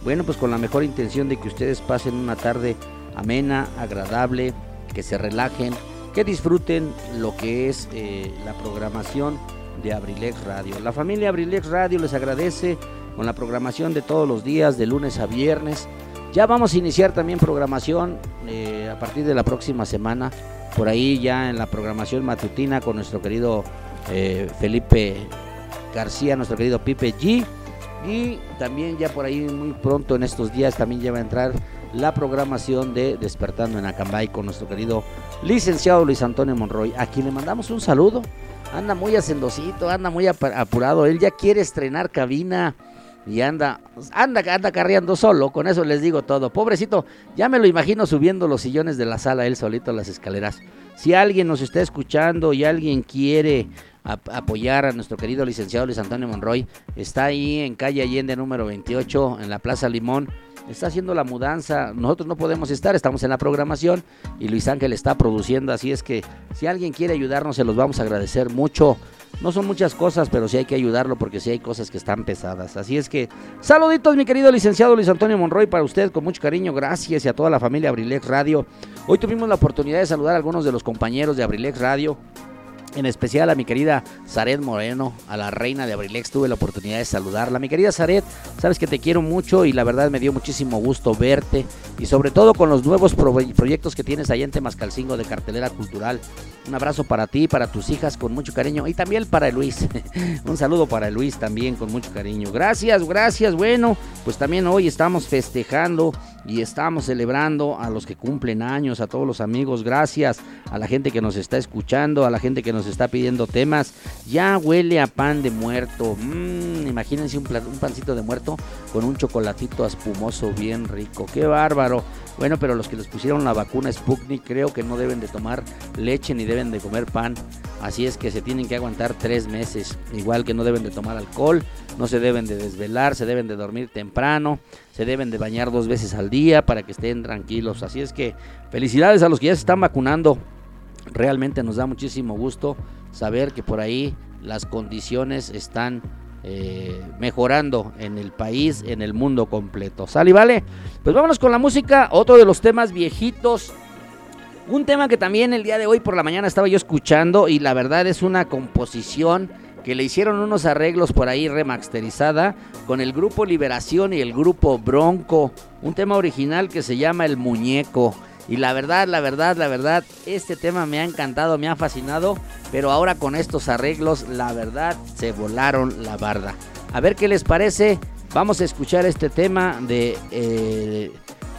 Bueno, pues con la mejor intención de que ustedes pasen una tarde amena, agradable, que se relajen, que disfruten lo que es eh, la programación de Abrilex Radio. La familia Abrilex Radio les agradece con la programación de todos los días, de lunes a viernes. Ya vamos a iniciar también programación eh, a partir de la próxima semana, por ahí ya en la programación matutina con nuestro querido eh, Felipe García, nuestro querido Pipe G. Y también ya por ahí muy pronto en estos días también ya va a entrar la programación de Despertando en Acambay con nuestro querido licenciado Luis Antonio Monroy, a quien le mandamos un saludo. Anda muy hacendosito, anda muy ap- apurado. Él ya quiere estrenar cabina y anda, anda, anda carreando solo. Con eso les digo todo. Pobrecito, ya me lo imagino subiendo los sillones de la sala él solito las escaleras. Si alguien nos está escuchando y alguien quiere ap- apoyar a nuestro querido licenciado Luis Antonio Monroy, está ahí en calle Allende número 28, en la Plaza Limón. Está haciendo la mudanza, nosotros no podemos estar, estamos en la programación y Luis Ángel está produciendo, así es que si alguien quiere ayudarnos se los vamos a agradecer mucho. No son muchas cosas, pero sí hay que ayudarlo porque sí hay cosas que están pesadas. Así es que saluditos mi querido licenciado Luis Antonio Monroy para usted con mucho cariño, gracias y a toda la familia Abrilex Radio. Hoy tuvimos la oportunidad de saludar a algunos de los compañeros de Abrilex Radio. En especial a mi querida Zaret Moreno, a la reina de Abrilex, tuve la oportunidad de saludarla. Mi querida Zaret, sabes que te quiero mucho y la verdad me dio muchísimo gusto verte y sobre todo con los nuevos pro- proyectos que tienes allá en Temascalcingo de cartelera cultural. Un abrazo para ti, para tus hijas con mucho cariño y también para Luis. [laughs] Un saludo para Luis también con mucho cariño. Gracias, gracias. Bueno, pues también hoy estamos festejando y estamos celebrando a los que cumplen años, a todos los amigos. Gracias a la gente que nos está escuchando, a la gente que nos está pidiendo temas. Ya huele a pan de muerto. Mm, imagínense un, pancito de muerto con un chocolatito espumoso bien rico. Qué bárbaro. Bueno, pero los que les pusieron la vacuna Sputnik creo que no deben de tomar leche ni deben de comer pan. Así es que se tienen que aguantar tres meses. Igual que no deben de tomar alcohol, no se deben de desvelar, se deben de dormir temprano, se deben de bañar dos veces al día para que estén tranquilos. Así es que felicidades a los que ya se están vacunando. Realmente nos da muchísimo gusto saber que por ahí las condiciones están eh, mejorando en el país, en el mundo completo. ¿Sale y vale? Pues vámonos con la música, otro de los temas viejitos. Un tema que también el día de hoy por la mañana estaba yo escuchando y la verdad es una composición que le hicieron unos arreglos por ahí remasterizada con el grupo Liberación y el grupo Bronco. Un tema original que se llama El Muñeco. Y la verdad, la verdad, la verdad, este tema me ha encantado, me ha fascinado. Pero ahora con estos arreglos, la verdad, se volaron la barda. A ver qué les parece. Vamos a escuchar este tema de... eh,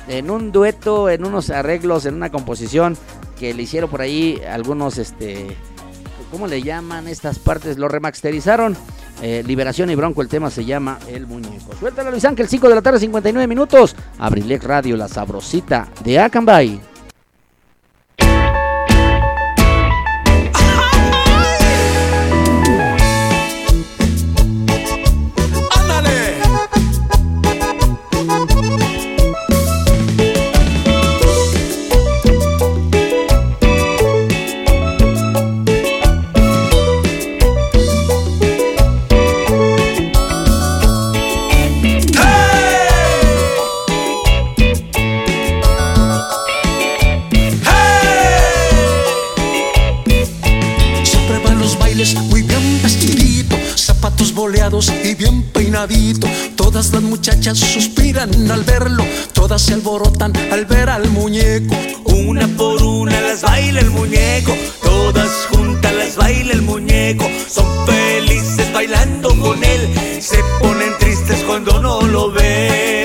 en un dueto, en unos arreglos, en una composición que le hicieron por ahí algunos, este, ¿cómo le llaman estas partes? Lo remasterizaron. Eh, Liberación y Bronco, el tema se llama El Muñeco. Suéltala Luis Ángel, 5 de la tarde, 59 minutos. Abrilex Radio, la sabrosita de Acambay. Todas las muchachas suspiran al verlo, todas se alborotan al ver al muñeco. Una por una las baila el muñeco, todas juntas las baila el muñeco. Son felices bailando con él, se ponen tristes cuando no lo ven.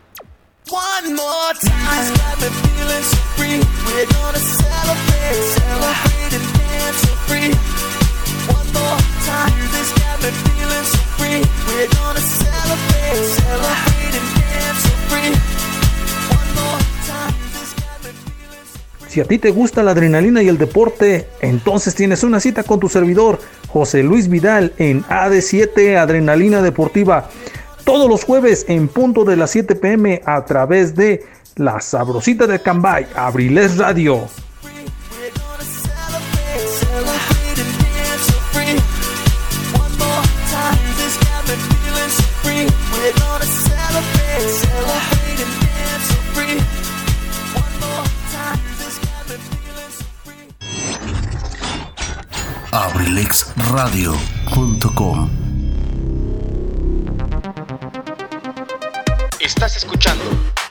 One more time, got me feeling so free. We're gonna celebrate, celebrate and dance so free. One more time, this got me feeling so free. We're gonna celebrate, celebrate and dance so free. One more time, so Si a ti te gusta la adrenalina y el deporte, entonces tienes una cita con tu servidor, José Luis Vidal, en AD7 Adrenalina Deportiva, todos los jueves en punto de las 7 pm a través de La Sabrosita de Cambay, Abriles Radio. Abrilexradio.com Estás escuchando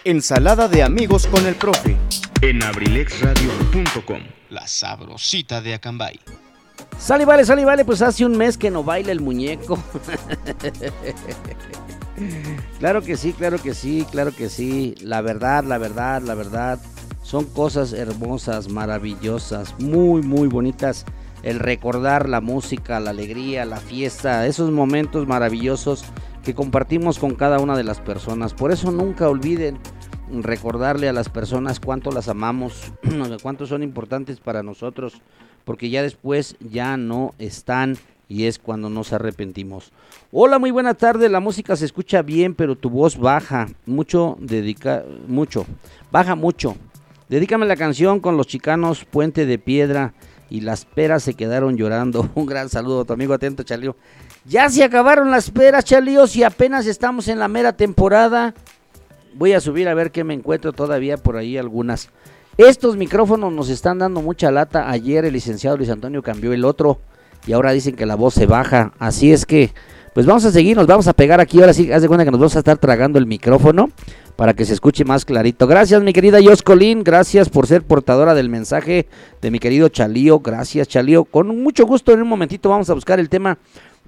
Ensalada de amigos con el profe En abrilexradio.com, la sabrosita de Acambay. Sale, vale, sale, vale, pues hace un mes que no baila el muñeco. claro que sí, claro que sí, claro que sí. La verdad, la verdad, la verdad. Son cosas hermosas, maravillosas, muy, muy bonitas. El recordar la música, la alegría, la fiesta, esos momentos maravillosos que compartimos con cada una de las personas. Por eso nunca olviden recordarle a las personas cuánto las amamos, [clears throat] cuánto son importantes para nosotros, porque ya después ya no están y es cuando nos arrepentimos. Hola, muy buena tarde. La música se escucha bien, pero tu voz baja mucho, dedica mucho, baja mucho. Dedícame la canción con los chicanos Puente de Piedra y las peras se quedaron llorando. [laughs] Un gran saludo a tu amigo atento, Chalío. Ya se acabaron las peras, Chalíos, y apenas estamos en la mera temporada. Voy a subir a ver qué me encuentro todavía por ahí algunas. Estos micrófonos nos están dando mucha lata. Ayer el licenciado Luis Antonio cambió el otro y ahora dicen que la voz se baja. Así es que, pues vamos a seguir, nos vamos a pegar aquí. Ahora sí, haz de cuenta que nos vamos a estar tragando el micrófono para que se escuche más clarito. Gracias, mi querida Yoscolín. Gracias por ser portadora del mensaje de mi querido Chalío. Gracias, Chalío. Con mucho gusto, en un momentito vamos a buscar el tema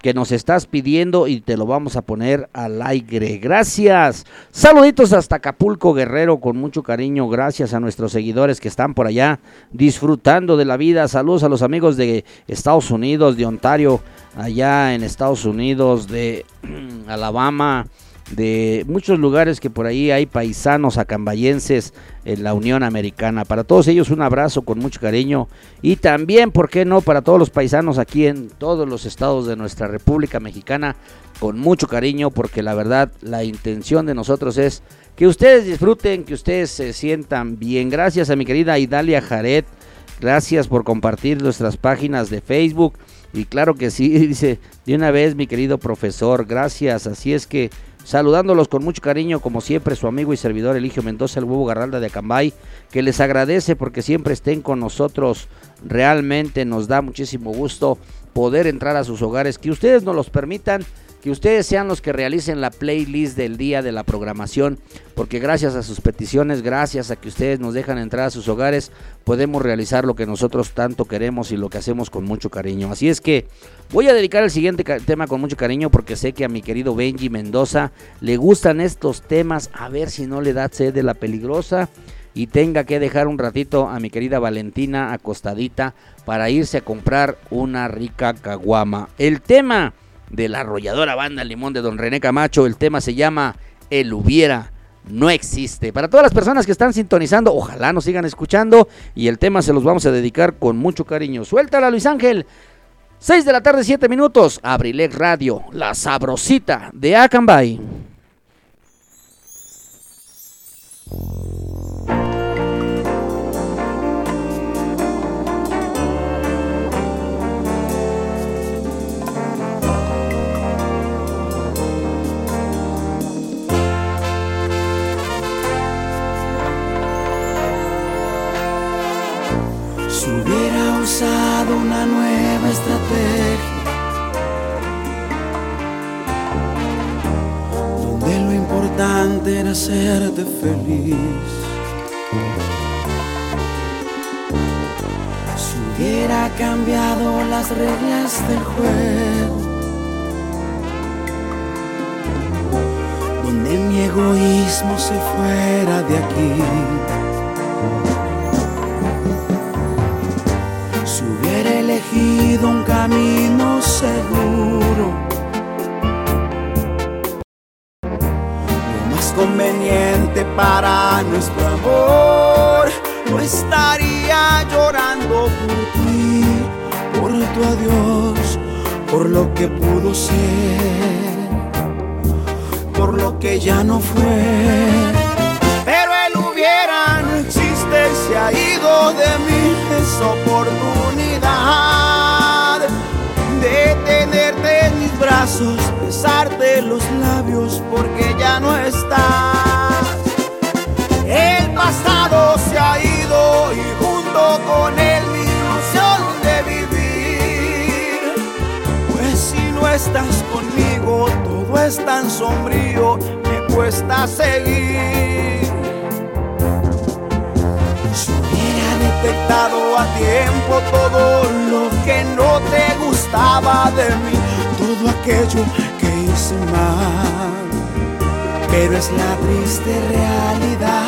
que nos estás pidiendo y te lo vamos a poner al aire. Gracias. Saluditos hasta Acapulco Guerrero con mucho cariño. Gracias a nuestros seguidores que están por allá disfrutando de la vida. Saludos a los amigos de Estados Unidos, de Ontario, allá en Estados Unidos, de [clears throat] Alabama, de muchos lugares que por ahí hay paisanos acambayenses en la Unión Americana. Para todos ellos un abrazo con mucho cariño y también, ¿por qué no?, para todos los paisanos aquí en todos los estados de nuestra República Mexicana con mucho cariño porque la verdad la intención de nosotros es que ustedes disfruten, que ustedes se sientan bien. Gracias a mi querida Idalia Jared, gracias por compartir nuestras páginas de Facebook. Y claro que sí, [laughs] dice, de una vez mi querido profesor, gracias. Así es que saludándolos con mucho cariño, como siempre, su amigo y servidor Eligio Mendoza, el huevo Garralda de Acambay, que les agradece porque siempre estén con nosotros. Realmente nos da muchísimo gusto poder entrar a sus hogares, que ustedes nos los permitan, que ustedes sean los que realicen la playlist del día de la programación, porque gracias a sus peticiones, gracias a que ustedes nos dejan entrar a sus hogares, podemos realizar lo que nosotros tanto queremos y lo que hacemos con mucho cariño. Así es que voy a dedicar el siguiente tema con mucho cariño porque sé que a mi querido Benji Mendoza le gustan estos temas, a ver si no le da sed de la peligrosa y tenga que dejar un ratito a mi querida Valentina acostadita para irse a comprar una rica caguama. El tema de la arrolladora banda Limón de Don René Camacho, el tema se llama El hubiera no existe. Para todas las personas que están sintonizando, ojalá nos sigan escuchando y el tema se los vamos a dedicar con mucho cariño. Suéltala Luis Ángel. 6 de la tarde, 7 minutos. Abrilex Radio, la sabrosita de Acambay. Si hubiera usado una nueva estrategia, donde lo importante era hacerte feliz. Si hubiera cambiado las reglas del juego, donde mi egoísmo se fuera de aquí. Elegido un camino seguro. Lo más conveniente para nuestro amor, no estaría llorando por ti, por tu adiós, por lo que pudo ser, por lo que ya no fue. Pero él hubiera no existe ha ido de mí esa oportunidad brazos, besarte los labios porque ya no estás. El pasado se ha ido y junto con él mi ilusión de vivir. Pues si no estás conmigo, todo es tan sombrío, me cuesta seguir. Si hubiera detectado a tiempo todo lo que no te gustaba de mí, todo aquello que hice mal, pero es la triste realidad.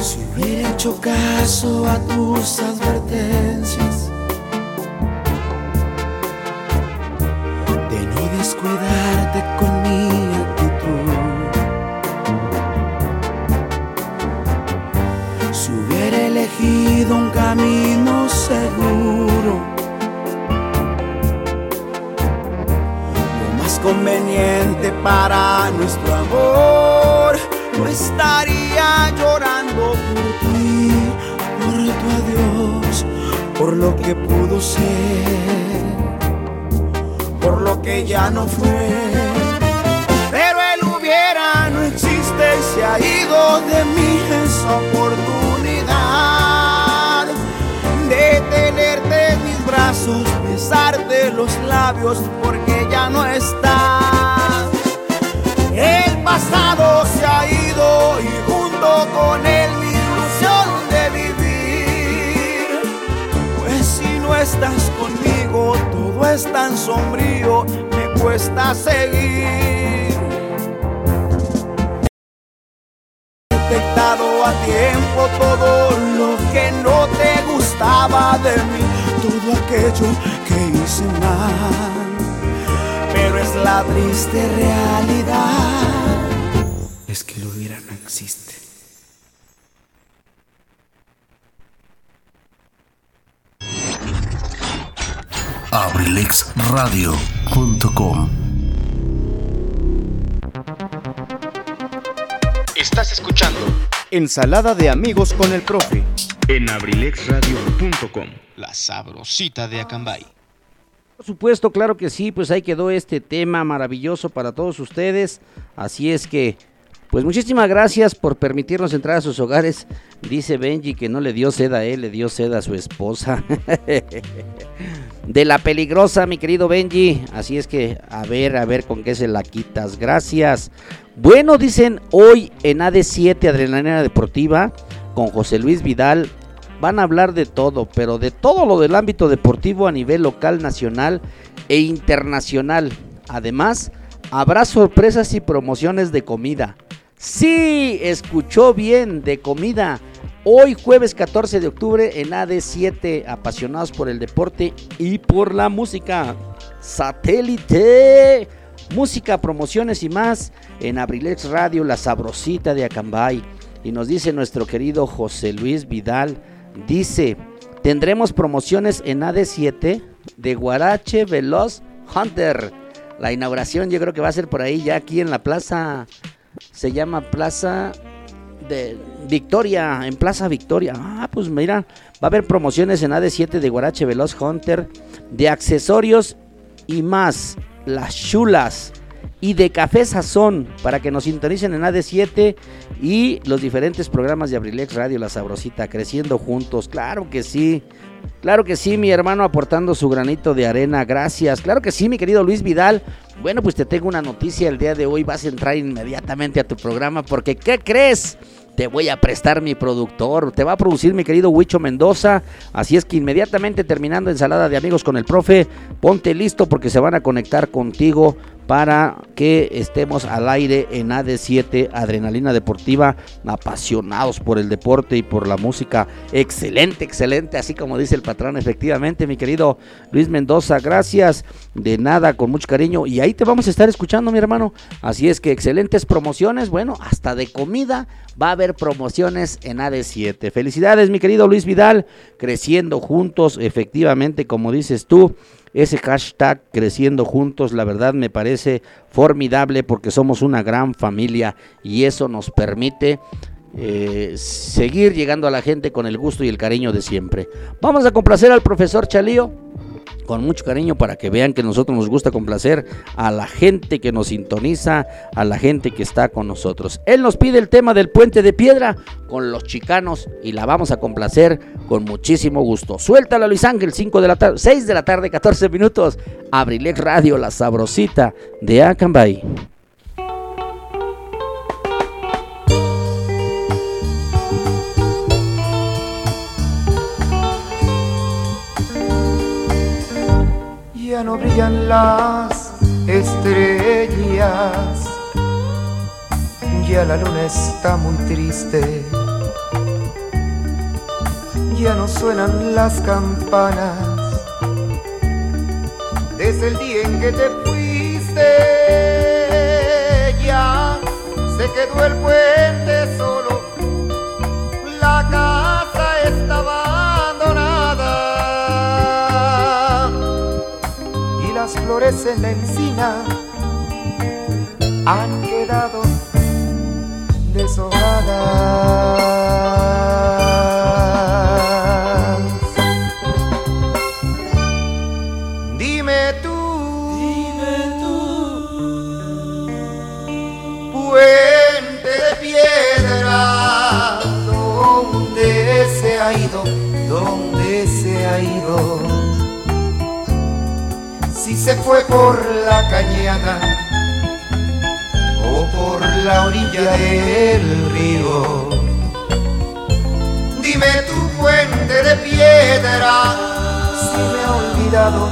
Si hubiera hecho caso a tus advertencias no descuidarte con mi actitud, si hubiera elegido un camino seguro, lo más conveniente para nuestro amor, no estaría llorando por ti, por tu adiós, por lo que pudo ser, por lo que ya no fue. Pero él hubiera no existe y se ha ido de mí esa oportunidad de tenerte en mis brazos, besarte los labios porque ya no estás. El pasado se ha ido y junto con él mi ilusión de vivir. Pues si no estás conmigo, todo es tan sombrío, me cuesta seguir. Detectado a tiempo todo lo que no te gustaba de mí, todo aquello que hice mal pero es la triste realidad. Es que lo hubiera no existe. abrilexradio.com Estás escuchando Ensalada de amigos con el profe en abrilexradio.com. La sabrosita de Acambay. Por supuesto, claro que sí, pues ahí quedó este tema maravilloso para todos ustedes. Así es que, pues muchísimas gracias por permitirnos entrar a sus hogares. Dice Benji que no le dio seda a él, le dio seda a su esposa. [laughs] De la peligrosa, mi querido Benji. Así es que, a ver, a ver con qué se la quitas. Gracias. Bueno, dicen hoy en AD7 Adrenalina Deportiva con José Luis Vidal van a hablar de todo, pero de todo lo del ámbito deportivo a nivel local, nacional e internacional. Además, habrá sorpresas y promociones de comida. Sí, escuchó bien, de comida. Hoy jueves 14 de octubre en AD7, apasionados por el deporte y por la música. Satélite. Música, promociones y más en Abrilex Radio, la sabrosita de Acambay. Y nos dice nuestro querido José Luis Vidal, dice, tendremos promociones en AD7 de Guarache Veloz Hunter. La inauguración yo creo que va a ser por ahí, ya aquí en la plaza, se llama Plaza de Victoria, en Plaza Victoria. Ah, pues mira, va a haber promociones en AD7 de Guarache Veloz Hunter, de accesorios y más, las chulas y de Café Sazón para que nos sintonicen en AD7 y los diferentes programas de Abrilex Radio La Sabrosita creciendo juntos. Claro que sí. Claro que sí, mi hermano aportando su granito de arena. Gracias. Claro que sí, mi querido Luis Vidal. Bueno, pues te tengo una noticia el día de hoy. Vas a entrar inmediatamente a tu programa porque ¿qué crees? Te voy a prestar mi productor. Te va a producir mi querido Huicho Mendoza. Así es que inmediatamente terminando ensalada de amigos con el profe, ponte listo porque se van a conectar contigo para que estemos al aire en AD7 Adrenalina Deportiva, apasionados por el deporte y por la música. Excelente, excelente, así como dice el patrón, efectivamente, mi querido Luis Mendoza, gracias. De nada, con mucho cariño. Y ahí te vamos a estar escuchando, mi hermano. Así es que excelentes promociones, bueno, hasta de comida va a haber promociones en AD7. Felicidades, mi querido Luis Vidal, creciendo juntos, efectivamente, como dices tú ese hashtag creciendo juntos, la verdad me parece formidable porque somos una gran familia y eso nos permite eh, seguir llegando a la gente con el gusto y el cariño de siempre. Vamos a complacer al profesor Chalío con mucho cariño para que vean que nosotros nos gusta complacer a la gente que nos sintoniza, a la gente que está con nosotros. Él nos pide el tema del puente de piedra con los chicanos y la vamos a complacer con muchísimo gusto. Suéltala Luis Ángel, 5 de la tarde, 6 de la tarde, 14 minutos. Abrilex Radio, la sabrosita de Acambay. Ya no brillan las estrellas, ya la luna está muy triste, ya no suenan las campanas, desde el día en que te fuiste, ya se quedó el puente solo, la casa flores en la encina han quedado deshojadas. Dime tú, dime tú, puente de piedra, ¿dónde se ha ido? ¿Dónde se fue por la cañada o por la orilla del río. Dime tu puente de piedra si me ha olvidado,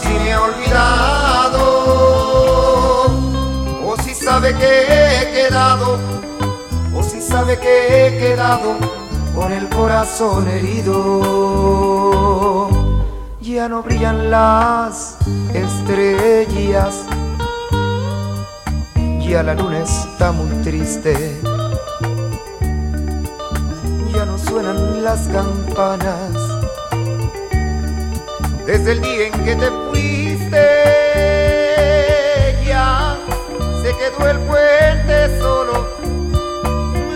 si me ha olvidado, o si sabe que he quedado, o si sabe que he quedado con el corazón herido ya no brillan las estrellas, ya la luna está muy triste, ya no suenan las campanas, desde el día en que te fuiste, ya se quedó el puente solo,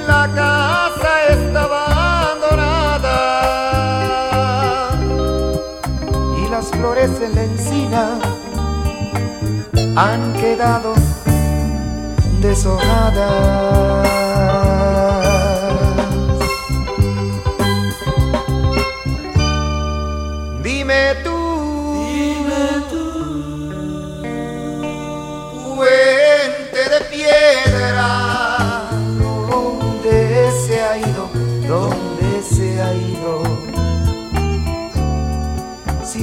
la casa flores en la encina han quedado deshojadas.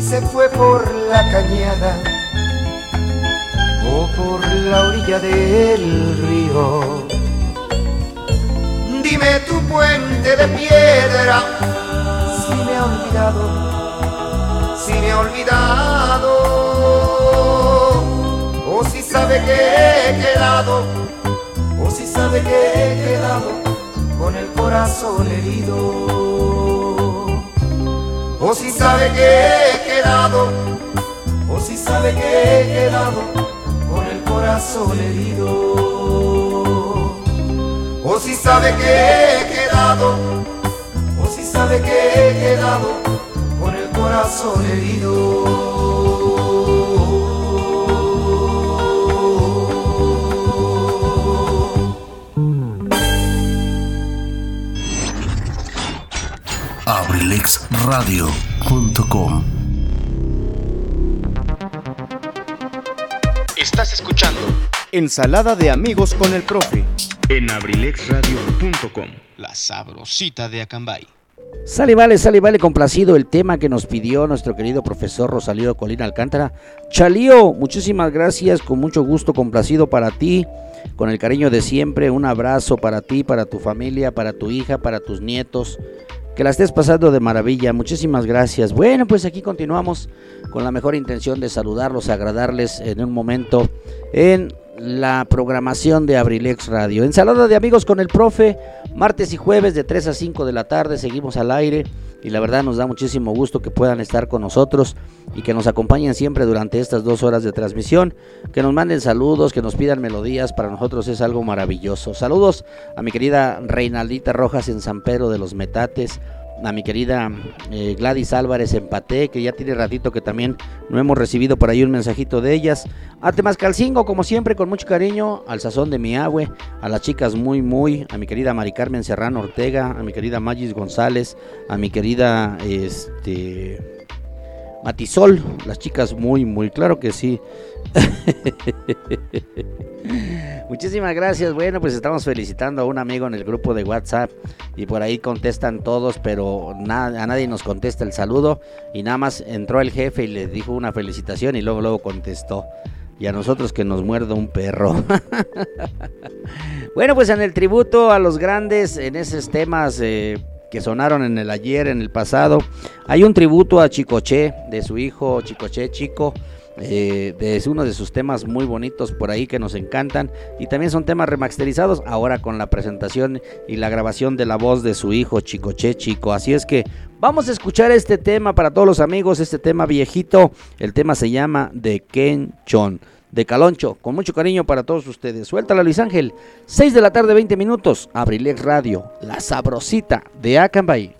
Se fue por la cañada o por la orilla del río. Dime tu puente de piedra si me ha olvidado, si me ha olvidado, o si sabe que he quedado, o si sabe que he quedado con el corazón herido o si sabe que he o si sabe que he quedado con el corazón herido, o si sabe que he quedado, o si sabe que he quedado con el corazón herido. abrilexradio.com. Ensalada de amigos con el profe En abrilexradio.com, la sabrosita de Acambay. Sale, vale, sale, vale, complacido el tema que nos pidió nuestro querido profesor Rosalío Colina Alcántara. Chalío, muchísimas gracias, con mucho gusto, complacido para ti, con el cariño de siempre. Un abrazo para ti, para tu familia, para tu hija, para tus nietos. Que la estés pasando de maravilla. Muchísimas gracias. Bueno, pues aquí continuamos con la mejor intención de saludarlos, agradarles en un momento en la programación de Abrilex Radio. Ensalada de amigos con el profe, martes y jueves de 3 a 5 de la tarde, seguimos al aire y la verdad nos da muchísimo gusto que puedan estar con nosotros y que nos acompañen siempre durante estas dos horas de transmisión, que nos manden saludos, que nos pidan melodías, para nosotros es algo maravilloso. Saludos a mi querida Reinaldita Rojas en San Pedro de los Metates, a mi querida eh, Gladys Álvarez Empaté, que ya tiene ratito que también no hemos recibido por ahí un mensajito de ellas. A Temascalcingo, como siempre, con mucho cariño, al sazón de mi a las chicas muy, muy, a mi querida Mari Carmen Serrano Ortega, a mi querida Magis González, a mi querida este Matisol, las chicas muy, muy, claro que sí. [laughs] Muchísimas gracias. Bueno, pues estamos felicitando a un amigo en el grupo de WhatsApp y por ahí contestan todos, pero a nadie nos contesta el saludo y nada más entró el jefe y le dijo una felicitación y luego luego contestó. Y a nosotros que nos muerda un perro. [laughs] bueno, pues en el tributo a los grandes, en esos temas eh, que sonaron en el ayer, en el pasado, hay un tributo a Chicoche, de su hijo Chicoche Chico eh, es uno de sus temas muy bonitos por ahí que nos encantan y también son temas remasterizados ahora con la presentación y la grabación de la voz de su hijo Chicoche Chico. Así es que vamos a escuchar este tema para todos los amigos, este tema viejito. El tema se llama De Ken Chon de Caloncho, con mucho cariño para todos ustedes. Suéltala Luis Ángel, 6 de la tarde, 20 minutos, Abrilex Radio, la sabrosita de Acambay.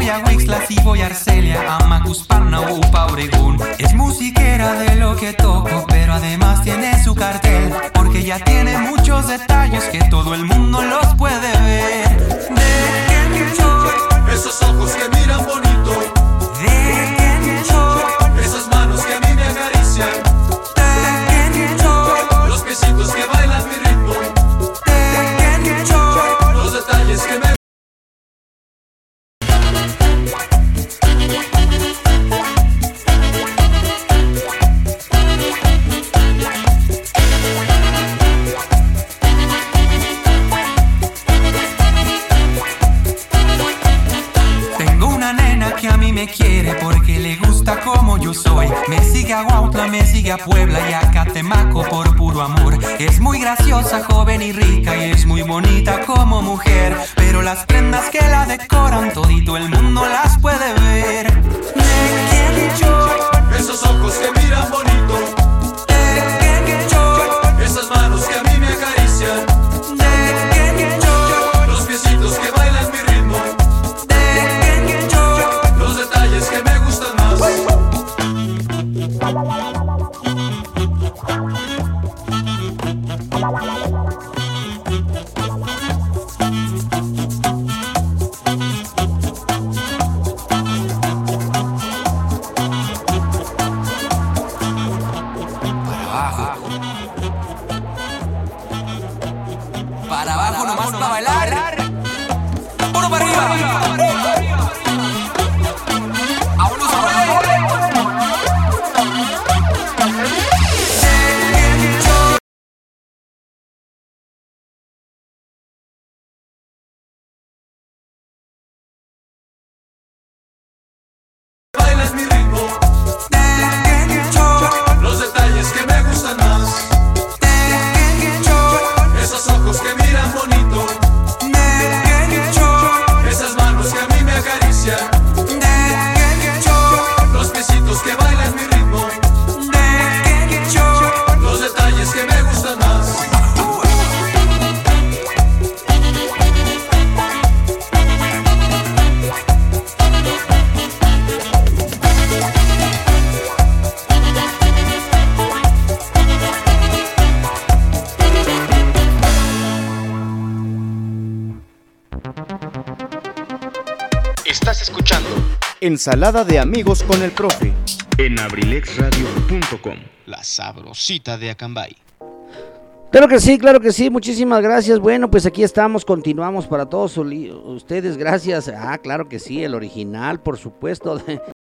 Voy a Wixla, si voy a Arcelia, a Macuspana o Pauregún. Es musiquera de lo que toco, pero además tiene su cartel. Porque ya tiene muchos detalles que todo el mundo los Ensalada de amigos con el profe. En abrilexradio.com. La sabrosita de Acambay. Claro que sí, claro que sí, muchísimas gracias. Bueno, pues aquí estamos, continuamos para todos ustedes, gracias. Ah, claro que sí, el original, por supuesto. [laughs]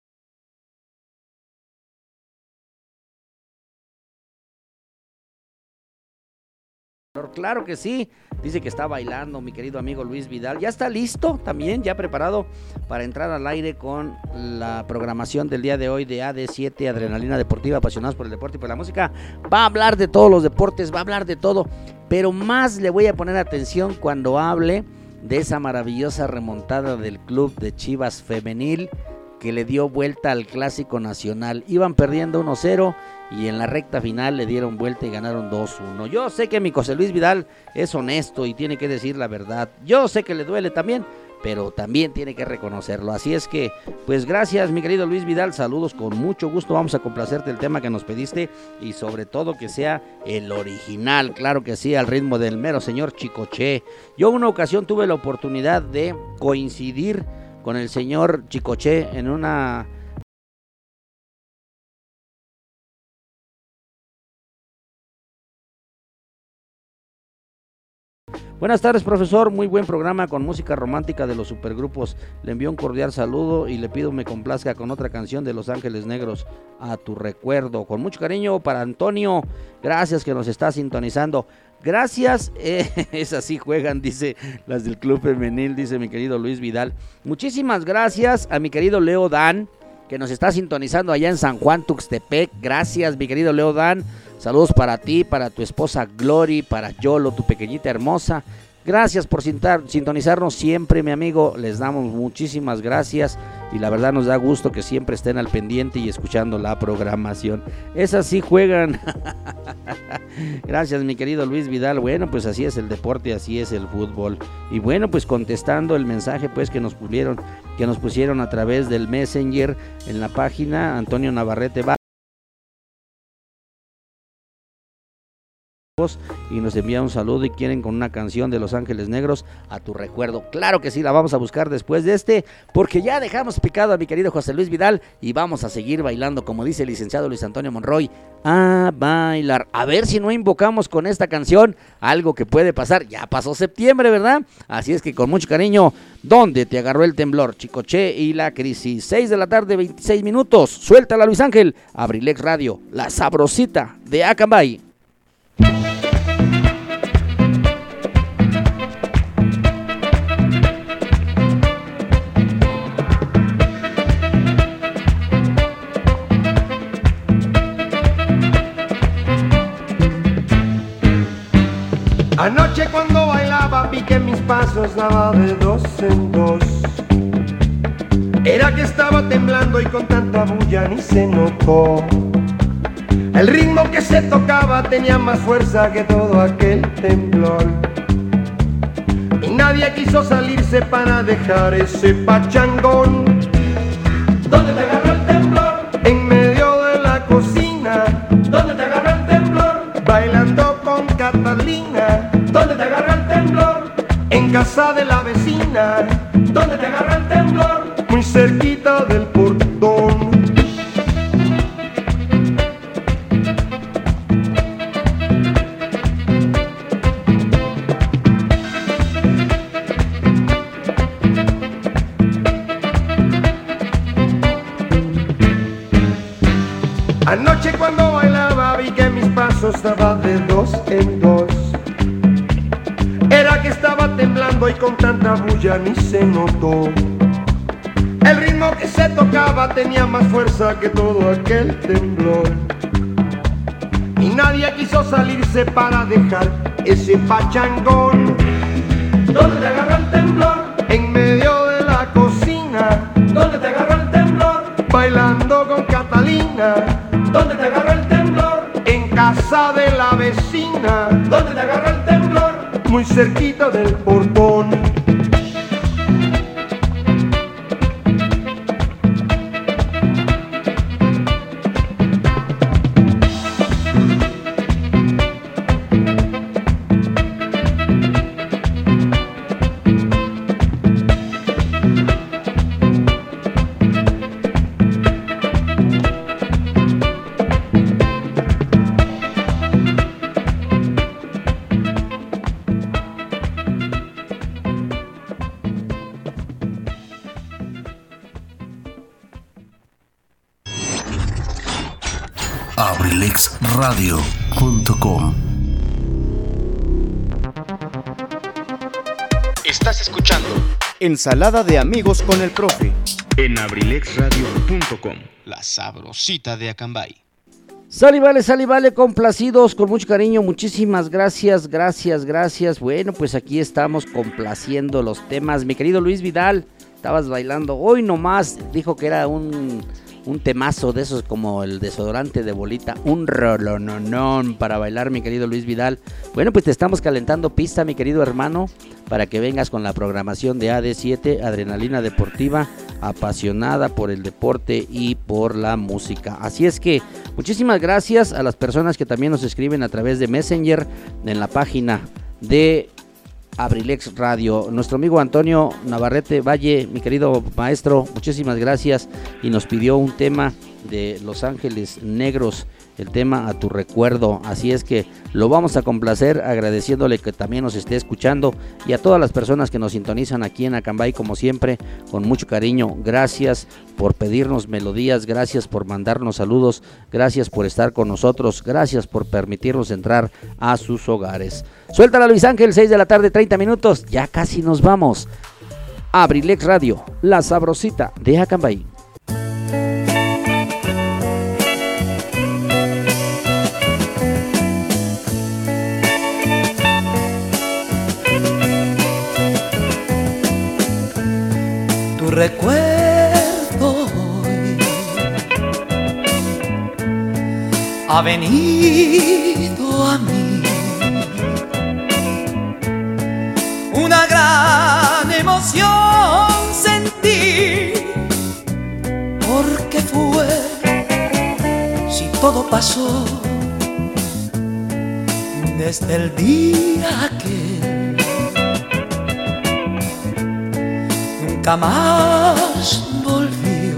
Claro que sí, dice que está bailando mi querido amigo Luis Vidal. Ya está listo también, ya preparado para entrar al aire con la programación del día de hoy de AD7, Adrenalina Deportiva, apasionados por el deporte y por la música. Va a hablar de todos los deportes, va a hablar de todo, pero más le voy a poner atención cuando hable de esa maravillosa remontada del club de Chivas Femenil que le dio vuelta al clásico nacional. Iban perdiendo 1-0 y en la recta final le dieron vuelta y ganaron 2-1. Yo sé que mi José Luis Vidal es honesto y tiene que decir la verdad. Yo sé que le duele también, pero también tiene que reconocerlo. Así es que, pues gracias mi querido Luis Vidal, saludos con mucho gusto. Vamos a complacerte el tema que nos pediste y sobre todo que sea el original, claro que sí, al ritmo del mero señor Chicoche. Yo una ocasión tuve la oportunidad de coincidir con el señor Chicoche en una Buenas tardes, profesor. Muy buen programa con música romántica de los supergrupos. Le envío un cordial saludo y le pido me complazca con otra canción de Los Ángeles Negros a tu recuerdo. Con mucho cariño para Antonio. Gracias que nos está sintonizando. Gracias, [laughs] eh, es así juegan, dice las del Club Femenil, dice mi querido Luis Vidal. Muchísimas gracias a mi querido Leo Dan, que nos está sintonizando allá en San Juan Tuxtepec. Gracias, mi querido Leo Dan. Saludos para ti, para tu esposa Glory, para Yolo, tu pequeñita hermosa. Gracias por sintonizarnos siempre, mi amigo. Les damos muchísimas gracias y la verdad nos da gusto que siempre estén al pendiente y escuchando la programación. Es así juegan. [laughs] gracias, mi querido Luis Vidal. Bueno, pues así es el deporte, así es el fútbol. Y bueno, pues contestando el mensaje pues que nos pusieron, que nos pusieron a través del Messenger en la página Antonio Navarrete y nos envía un saludo y quieren con una canción de Los Ángeles Negros a tu recuerdo. Claro que sí, la vamos a buscar después de este, porque ya dejamos picado a mi querido José Luis Vidal y vamos a seguir bailando, como dice el licenciado Luis Antonio Monroy, a bailar. A ver si no invocamos con esta canción algo que puede pasar. Ya pasó septiembre, ¿verdad? Así es que con mucho cariño, ¿dónde te agarró el temblor? Chicoche y la crisis. 6 de la tarde, 26 minutos. Suéltala, Luis Ángel. Abrilex Radio, la sabrosita de Acambay. Anoche cuando bailaba vi que mis pasos daba de dos en dos. Era que estaba temblando y con tanta bulla ni se notó. El ritmo que se tocaba tenía más fuerza que todo aquel temblor. Y nadie quiso salirse para dejar ese pachangón. ¿Dónde te agarró el temblor? En medio de la cocina. ¿Dónde te agarró el temblor? Bailando con Catalina. ¿Dónde te agarró el temblor? En casa de la vecina. ¿Dónde te agarró el temblor? Muy cerquita del portón. Ni se notó. El ritmo que se tocaba tenía más fuerza que todo aquel temblor. Y nadie quiso salirse para dejar ese pachangón. ¿Dónde te agarró el temblor? En medio de la cocina. ¿Dónde te agarró el temblor? Bailando con Catalina. ¿Dónde te agarró el temblor? En casa de la vecina. ¿Dónde te agarró el temblor? Muy cerquita del portón. Ensalada de amigos con el profe. en abrilexradio.com. La sabrosita de Acambay. Sal y vale, sal y vale, complacidos, con mucho cariño, muchísimas gracias, gracias, gracias. Bueno, pues aquí estamos complaciendo los temas. Mi querido Luis Vidal, estabas bailando. Hoy nomás dijo que era un, un temazo de esos como el desodorante de bolita, un rolononón para bailar, mi querido Luis Vidal. Bueno, pues te estamos calentando pista, mi querido hermano, para que vengas con la programación de AD7, Adrenalina Deportiva, apasionada por el deporte y por la música. Así es que muchísimas gracias a las personas que también nos escriben a través de Messenger en la página de Abrilex Radio. Nuestro amigo Antonio Navarrete Valle, mi querido maestro, muchísimas gracias y nos pidió un tema de Los Ángeles Negros, el tema a tu recuerdo. Así es que lo vamos a complacer agradeciéndole que también nos esté escuchando y a todas las personas que nos sintonizan aquí en Acambay como siempre, con mucho cariño. Gracias por pedirnos melodías, gracias por mandarnos saludos, gracias por estar con nosotros, gracias por permitirnos entrar a sus hogares. Suéltala Luis Ángel, 6 de la tarde, 30 minutos, ya casi nos vamos. Abrilex Radio, la sabrosita de Acambay. Recuerdo hoy. Ha venido a mí una gran emoción sentí porque fue si todo pasó desde el día que nunca más volvió.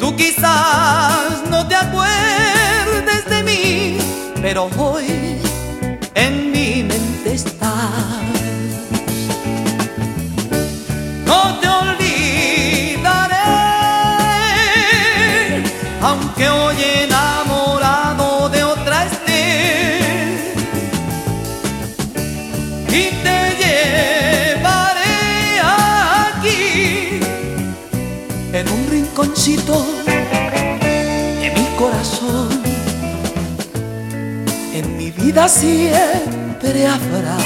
Tú quizás no te acuerdes de mí, pero hoy en mi mente estás. No te olvidaré, aunque hoy enamorado de otra esté y te llevaré en un rinconcito de mi corazón. En mi vida siempre habrá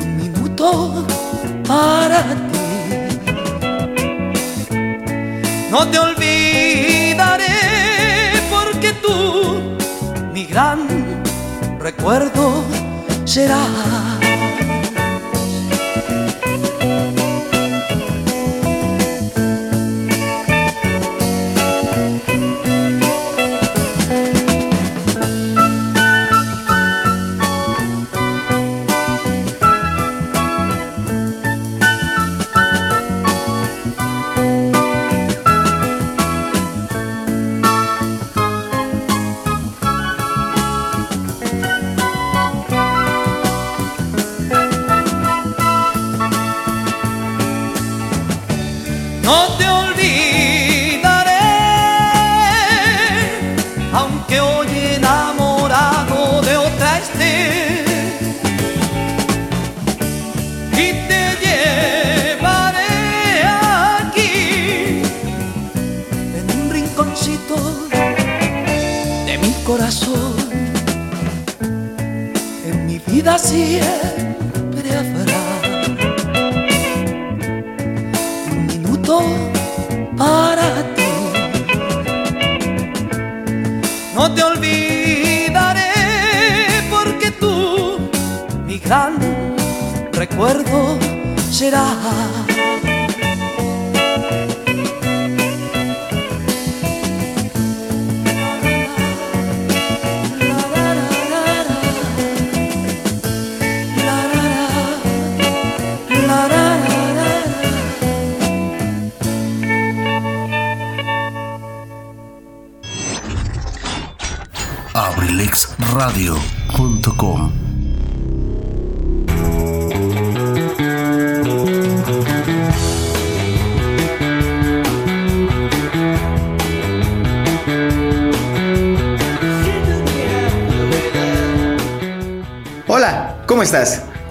un minuto para ti. No te olvidaré porque tú, mi gran recuerdo será.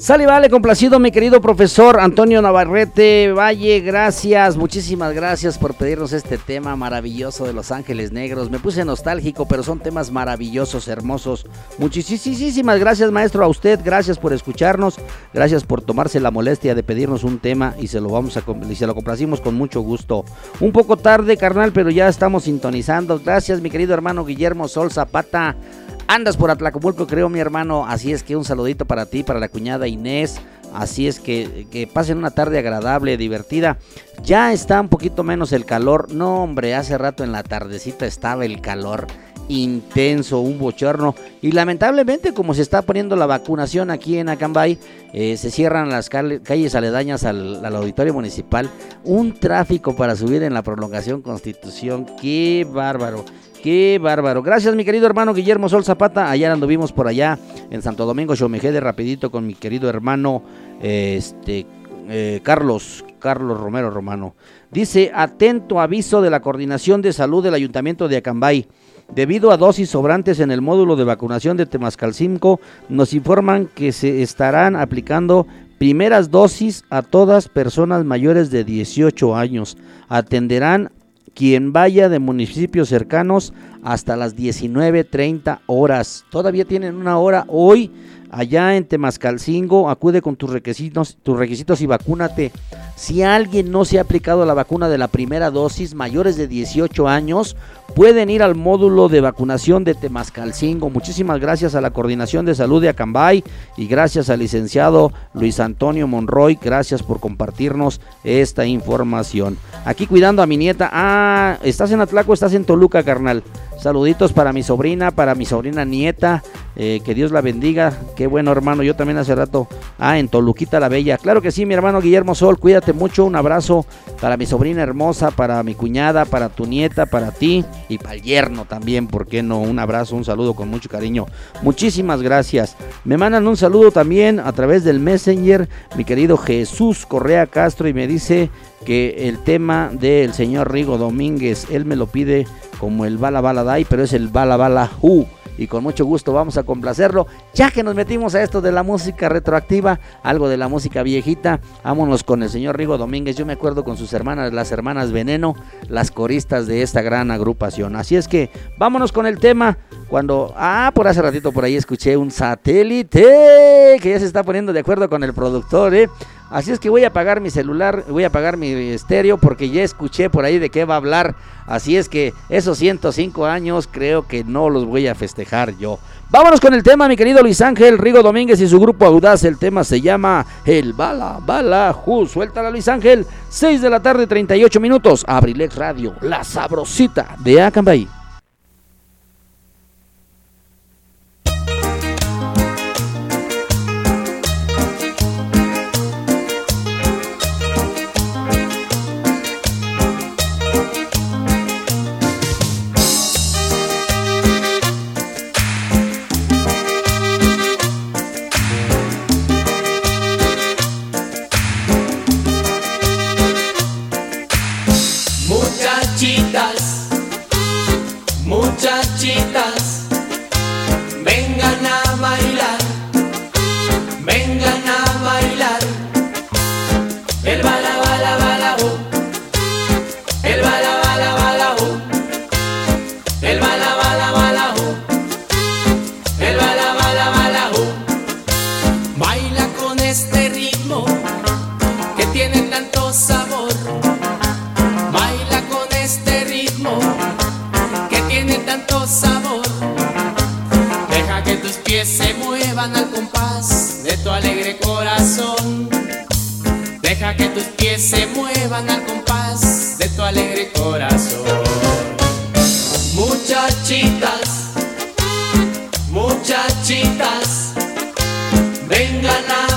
Sale, vale, complacido mi querido profesor Antonio Navarrete Valle, gracias, muchísimas gracias por pedirnos este tema maravilloso de Los Ángeles Negros. Me puse nostálgico, pero son temas maravillosos, hermosos. Muchísimas gracias, maestro, a usted, gracias por escucharnos, gracias por tomarse la molestia de pedirnos un tema y se lo vamos a y se lo complacimos con mucho gusto. Un poco tarde, carnal, pero ya estamos sintonizando. Gracias, mi querido hermano Guillermo Sol Zapata. Andas por Atlacomulco, creo, mi hermano. Así es que un saludito para ti, para la cuñada Inés. Así es que, que pasen una tarde agradable, divertida. Ya está un poquito menos el calor. No, hombre, hace rato en la tardecita estaba el calor intenso, un bochorno. Y lamentablemente, como se está poniendo la vacunación aquí en Acambay, eh, se cierran las cal- calles aledañas al, al auditorio municipal. Un tráfico para subir en la prolongación Constitución. Qué bárbaro. Qué bárbaro. Gracias, mi querido hermano Guillermo Sol Zapata. Ayer anduvimos por allá en Santo Domingo. Yo me quedé rapidito con mi querido hermano este, eh, Carlos, Carlos Romero Romano. Dice, atento aviso de la Coordinación de Salud del Ayuntamiento de Acambay. Debido a dosis sobrantes en el módulo de vacunación de Temascalcinco, nos informan que se estarán aplicando primeras dosis a todas personas mayores de 18 años. Atenderán quien vaya de municipios cercanos hasta las 19.30 horas. Todavía tienen una hora hoy allá en Temascalcingo. Acude con tus requisitos, tus requisitos y vacúnate. Si alguien no se ha aplicado la vacuna de la primera dosis, mayores de 18 años, pueden ir al módulo de vacunación de Temascalcingo. Muchísimas gracias a la Coordinación de Salud de Acambay y gracias al licenciado Luis Antonio Monroy. Gracias por compartirnos esta información. Aquí cuidando a mi nieta. Ah, ¿estás en Atlaco? ¿Estás en Toluca, carnal? Saluditos para mi sobrina, para mi sobrina nieta. Eh, que Dios la bendiga. Qué bueno, hermano. Yo también hace rato. Ah, en Toluquita la Bella. Claro que sí, mi hermano Guillermo Sol. Cuídate mucho. Un abrazo para mi sobrina hermosa, para mi cuñada, para tu nieta, para ti y para el yerno también. ¿Por qué no? Un abrazo, un saludo con mucho cariño. Muchísimas gracias. Me mandan un saludo también a través del Messenger. Mi querido Jesús Correa Castro. Y me dice que el tema del señor Rigo Domínguez, él me lo pide como el Bala Bala Dai, pero es el Bala Bala Hu. Y con mucho gusto vamos a complacerlo. Ya que nos metimos a esto de la música retroactiva, algo de la música viejita, vámonos con el señor Rigo Domínguez. Yo me acuerdo con sus hermanas, las hermanas Veneno, las coristas de esta gran agrupación. Así es que vámonos con el tema. Cuando, ah, por hace ratito por ahí escuché un satélite que ya se está poniendo de acuerdo con el productor, ¿eh? Así es que voy a apagar mi celular, voy a apagar mi estéreo porque ya escuché por ahí de qué va a hablar. Así es que esos 105 años creo que no los voy a festejar yo. Vámonos con el tema, mi querido Luis Ángel Rigo Domínguez y su grupo Audaz. El tema se llama El Bala Bala Ju. Suéltala, Luis Ángel. 6 de la tarde, 38 minutos. Abrilex Radio, la sabrosita de Acambay. Pies se muevan al compás de tu alegre corazón. Deja que tus pies se muevan al compás de tu alegre corazón. Muchachitas, muchachitas, vengan a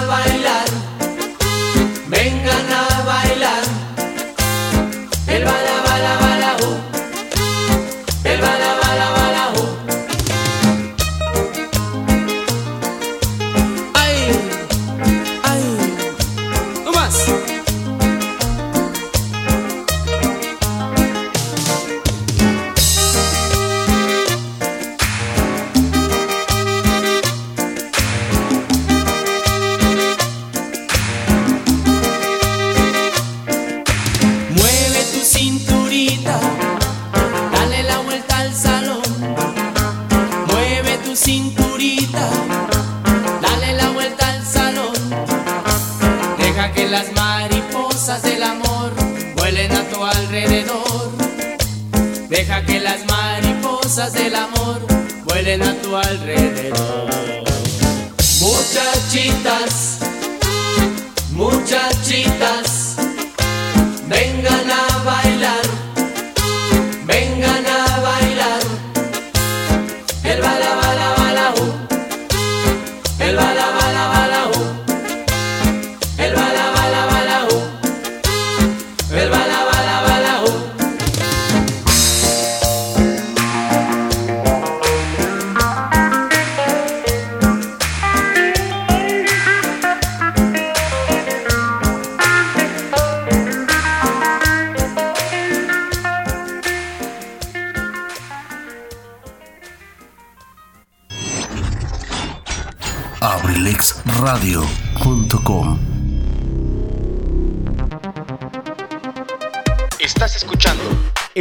Deja que las mariposas del amor vuelen a tu alrededor. Muchachitas, muchachitas.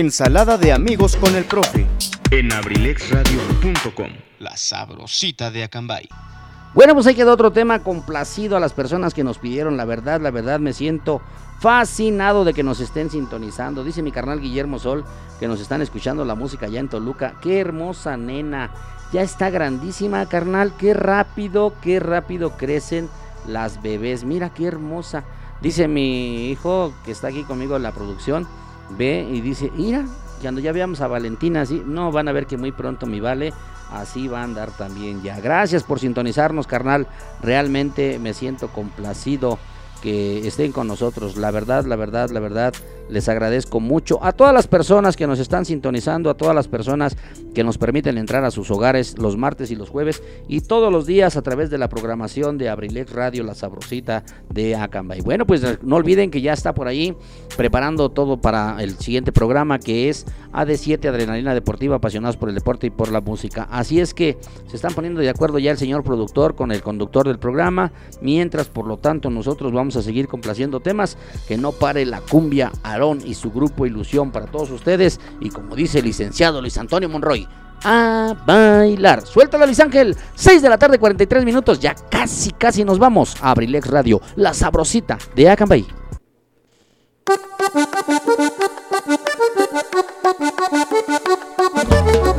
Ensalada de amigos con el profe. En abrilexradio.com. La sabrosita de Acambay. Bueno, pues ahí quedó otro tema complacido a las personas que nos pidieron. La verdad, la verdad, me siento fascinado de que nos estén sintonizando. Dice mi carnal Guillermo Sol que nos están escuchando la música ya en Toluca. Qué hermosa nena. Ya está grandísima, carnal. Qué rápido, qué rápido crecen las bebés. Mira qué hermosa. Dice mi hijo que está aquí conmigo en la producción. Ve y dice, mira, cuando ya veamos a Valentina así, no van a ver que muy pronto mi vale así va a andar también ya. Gracias por sintonizarnos, carnal. Realmente me siento complacido que estén con nosotros. La verdad, la verdad, la verdad, les agradezco mucho a todas las personas que nos están sintonizando, a todas las personas que nos permiten entrar a sus hogares los martes y los jueves y todos los días a través de la programación de Abrilex Radio, la sabrosita de Acambay. Bueno, pues no olviden que ya está por ahí preparando todo para el siguiente programa que es AD7 Adrenalina Deportiva, apasionados por el deporte y por la música. Así es que se están poniendo de acuerdo ya el señor productor con el conductor del programa, mientras por lo tanto nosotros vamos a seguir complaciendo temas, que no pare la cumbia Aarón y su grupo Ilusión para todos ustedes y como dice el licenciado Luis Antonio Monroy, a bailar. Suéltala Luis Ángel, 6 de la tarde 43 minutos, ya casi casi nos vamos a Abrilex Radio, la sabrosita de Acambay.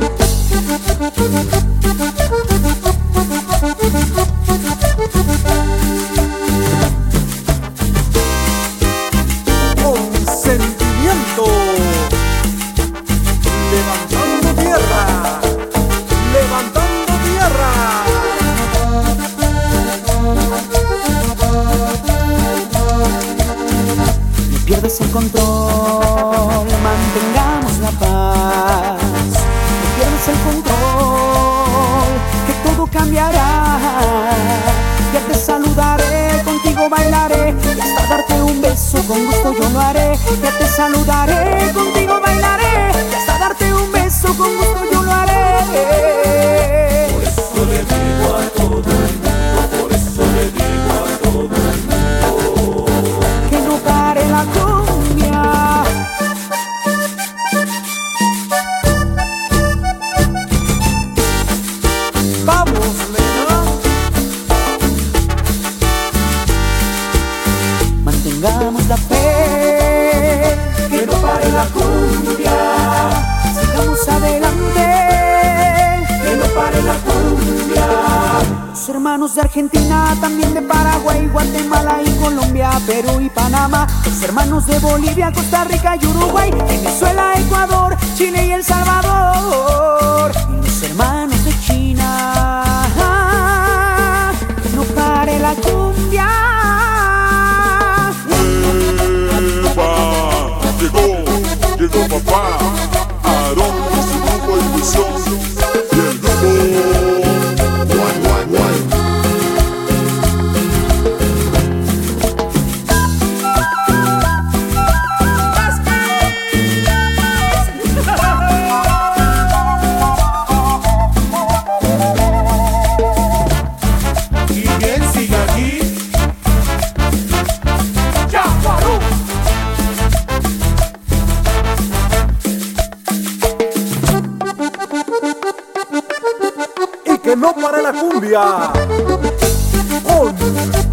[laughs] perdamos el control, mantengamos la paz. No pierdas el control, que todo cambiará. Ya te saludaré, contigo bailaré, y hasta darte un beso con gusto yo lo haré. Ya te saludaré, contigo bailaré, y hasta darte un beso con gusto yo lo haré. Por eso le digo a todo adelante. Que no pare la cumbia. Los hermanos de Argentina, también de Paraguay, Guatemala y Colombia, Perú y Panamá. Los hermanos de Bolivia, Costa Rica y Uruguay, Venezuela, Ecuador, Chile y El Salvador. Y los hermanos de China. Que no pare la cumbia. Grupo la cumbia. Con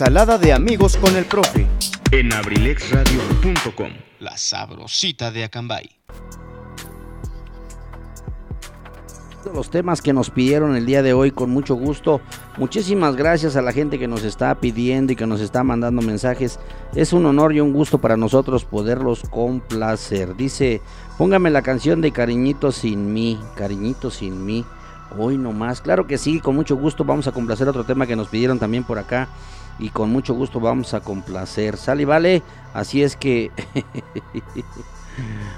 Ensalada de amigos con el profe. En abrilexradio.com, la sabrosita de Acambay. los temas que nos pidieron el día de hoy con mucho gusto. Muchísimas gracias a la gente que nos está pidiendo y que nos está mandando mensajes. Es un honor y un gusto para nosotros poderlos complacer. Dice, póngame la canción de Cariñito sin mí, Cariñito sin mí. Hoy nomás, claro que sí, con mucho gusto vamos a complacer otro tema que nos pidieron también por acá. Y con mucho gusto vamos a complacer. Sale vale. Así es que... [laughs]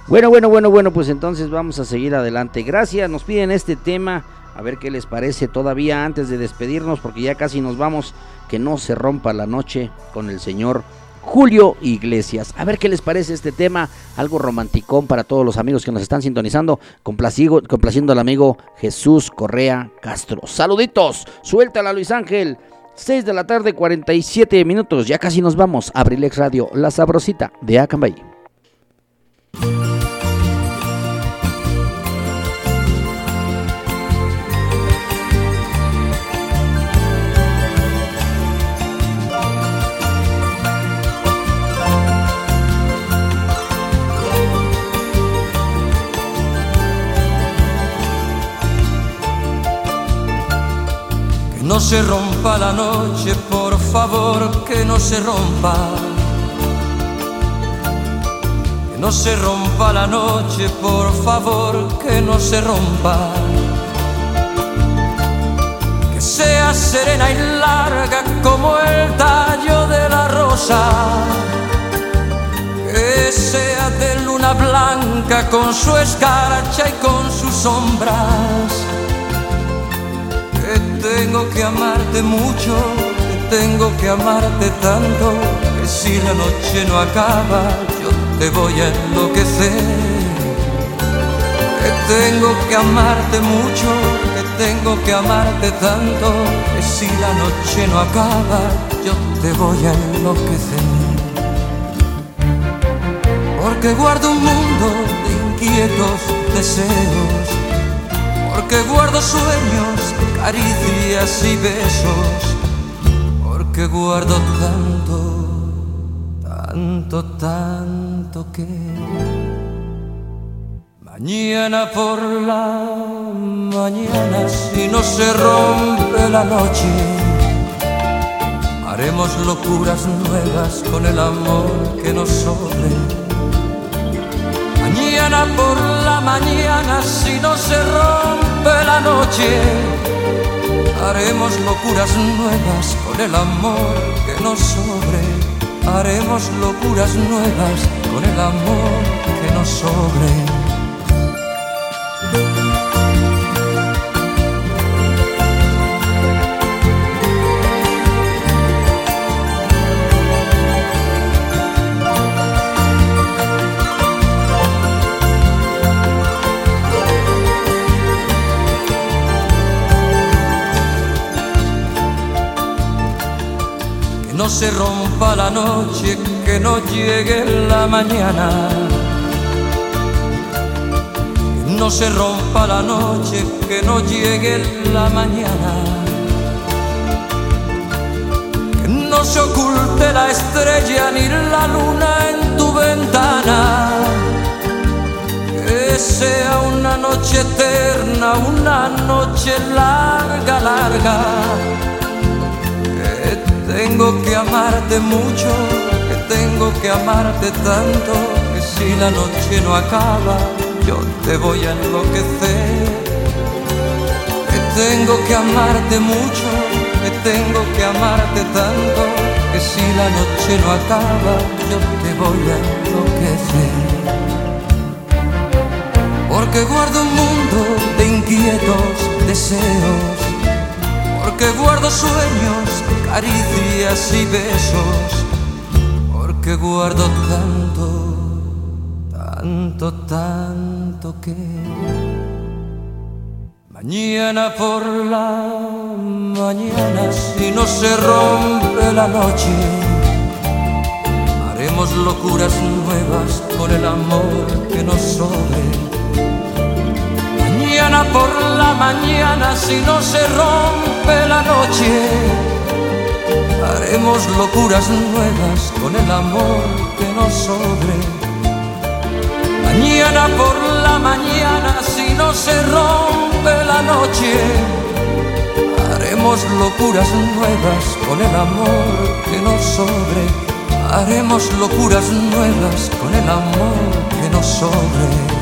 Bueno, bueno, bueno, bueno, pues entonces vamos a seguir adelante. Gracias, nos piden este tema. A ver qué les parece todavía antes de despedirnos, porque ya casi nos vamos. Que no se rompa la noche con el señor Julio Iglesias. A ver qué les parece este tema. Algo romanticón para todos los amigos que nos están sintonizando. Complaciendo al amigo Jesús Correa Castro. Saluditos, suéltala Luis Ángel. 6 de la tarde, 47 minutos. Ya casi nos vamos. Abrilex Radio, la sabrosita de Acambay. No se rompa la noche, por favor, que no se rompa. Que no se rompa la noche, por favor, que no se rompa. Que sea serena y larga como el tallo de la rosa. Que sea de luna blanca con su escarcha y con sus sombras tengo que amarte mucho, que tengo que amarte tanto, que si la noche no acaba, yo te voy a enloquecer. Que tengo que amarte mucho, que tengo que amarte tanto, que si la noche no acaba, yo te voy a enloquecer. Porque guardo un mundo de inquietos deseos porque guardo sueños, caricias y besos, porque guardo tanto, tanto, tanto que mañana por la mañana si no se rompe la noche haremos locuras nuevas con el amor que nos sobre. Por la mañana si no se rompe la noche haremos locuras nuevas con el amor que nos sobre haremos locuras nuevas con el amor que nos sobre. Se rompa la noche, que no llegue la mañana. No se rompa la noche, que no llegue la mañana. Que no se oculte la estrella ni la luna en tu ventana. Que sea una noche eterna, una noche larga, larga. Tengo que amarte mucho, que tengo que amarte tanto, que si la noche no acaba, yo te voy a enloquecer. Que tengo que amarte mucho, que tengo que amarte tanto, que si la noche no acaba, yo te voy a enloquecer. Porque guardo un mundo de inquietos deseos, porque guardo sueños, caricias y besos, porque guardo tanto, tanto, tanto que mañana por la mañana si no se rompe la noche haremos locuras nuevas con el amor que nos sobre. Mañana por la mañana si no se rompe la noche haremos locuras nuevas con el amor que nos sobre. Mañana por la mañana si no se rompe la noche haremos locuras nuevas con el amor que nos sobre. Haremos locuras nuevas con el amor que nos sobre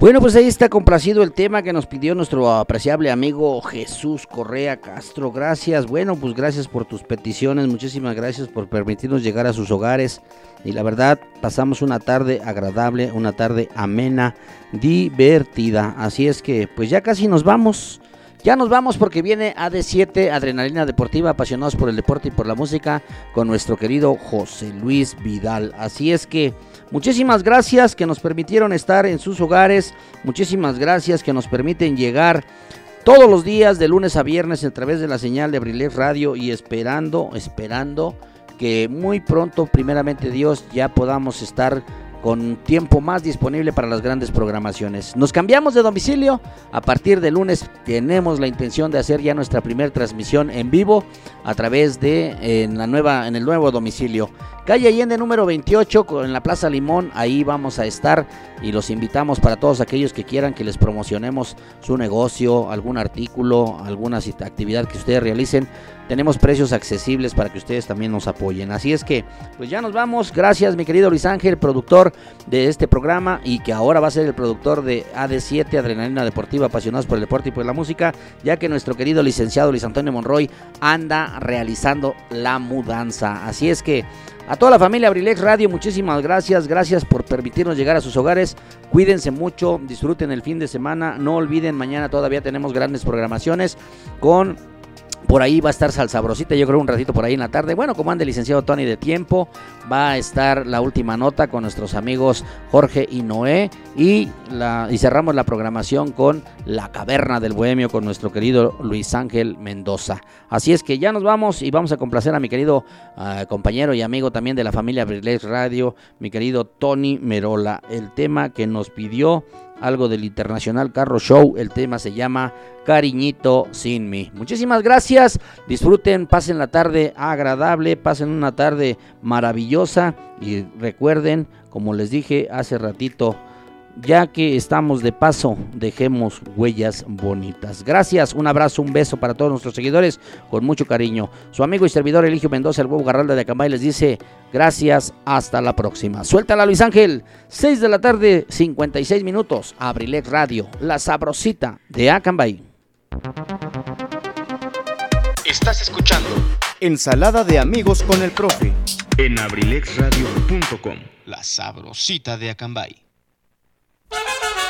Bueno, pues ahí está complacido el tema que nos pidió nuestro apreciable amigo Jesús Correa Castro. Gracias, bueno, pues gracias por tus peticiones, muchísimas gracias por permitirnos llegar a sus hogares. Y la verdad, pasamos una tarde agradable, una tarde amena, divertida. Así es que, pues ya casi nos vamos. Ya nos vamos porque viene AD7, Adrenalina Deportiva, apasionados por el deporte y por la música, con nuestro querido José Luis Vidal. Así es que muchísimas gracias que nos permitieron estar en sus hogares, muchísimas gracias que nos permiten llegar todos los días de lunes a viernes a través de la señal de Abrilex Radio y esperando, esperando que muy pronto, primeramente Dios, ya podamos estar con tiempo más disponible para las grandes programaciones. Nos cambiamos de domicilio. A partir de lunes tenemos la intención de hacer ya nuestra primera transmisión en vivo a través de en la nueva en el nuevo domicilio. Calle Allende número 28 en la Plaza Limón, ahí vamos a estar y los invitamos para todos aquellos que quieran que les promocionemos su negocio, algún artículo, alguna actividad que ustedes realicen. Tenemos precios accesibles para que ustedes también nos apoyen. Así es que, pues ya nos vamos. Gracias, mi querido Luis Ángel, productor de este programa y que ahora va a ser el productor de AD7, Adrenalina Deportiva, apasionados por el deporte y por la música, ya que nuestro querido licenciado Luis Antonio Monroy anda realizando la mudanza. Así es que, a toda la familia Abrilex Radio, muchísimas gracias. Gracias por permitirnos llegar a sus hogares. Cuídense mucho, disfruten el fin de semana. No olviden, mañana todavía tenemos grandes programaciones con Por ahí va a estar Salsabrosita, yo creo un ratito por ahí en la tarde. Bueno, como licenciado Tony de tiempo, va a estar la última nota con nuestros amigos Jorge y Noé. Y cerramos la programación con La Caverna del Bohemio con nuestro querido Luis Ángel Mendoza. Así es que ya nos vamos y vamos a complacer a mi querido ah, compañero y amigo también de la familia Brilex Radio, mi querido Tony Merola. El tema que nos pidió algo del Internacional Carro Show. El tema se llama Cariñito sin mí. Muchísimas gracias. Disfruten, pasen la tarde agradable, pasen una tarde maravillosa y recuerden, como les dije hace ratito, ya que estamos de paso, dejemos huellas bonitas. Gracias, un abrazo, un beso para todos nuestros seguidores, con mucho cariño. Su amigo y servidor Eligio Mendoza, el huevo Garralda de Acambay, les dice gracias, hasta la próxima. Suéltala Luis Ángel, 6 de la tarde, 56 minutos, Abrilex Radio, la sabrosita de Acambay. Estás escuchando Ensalada de amigos con el profe en abrilexradio.com. La sabrosita de Acambay. Thank [laughs] you.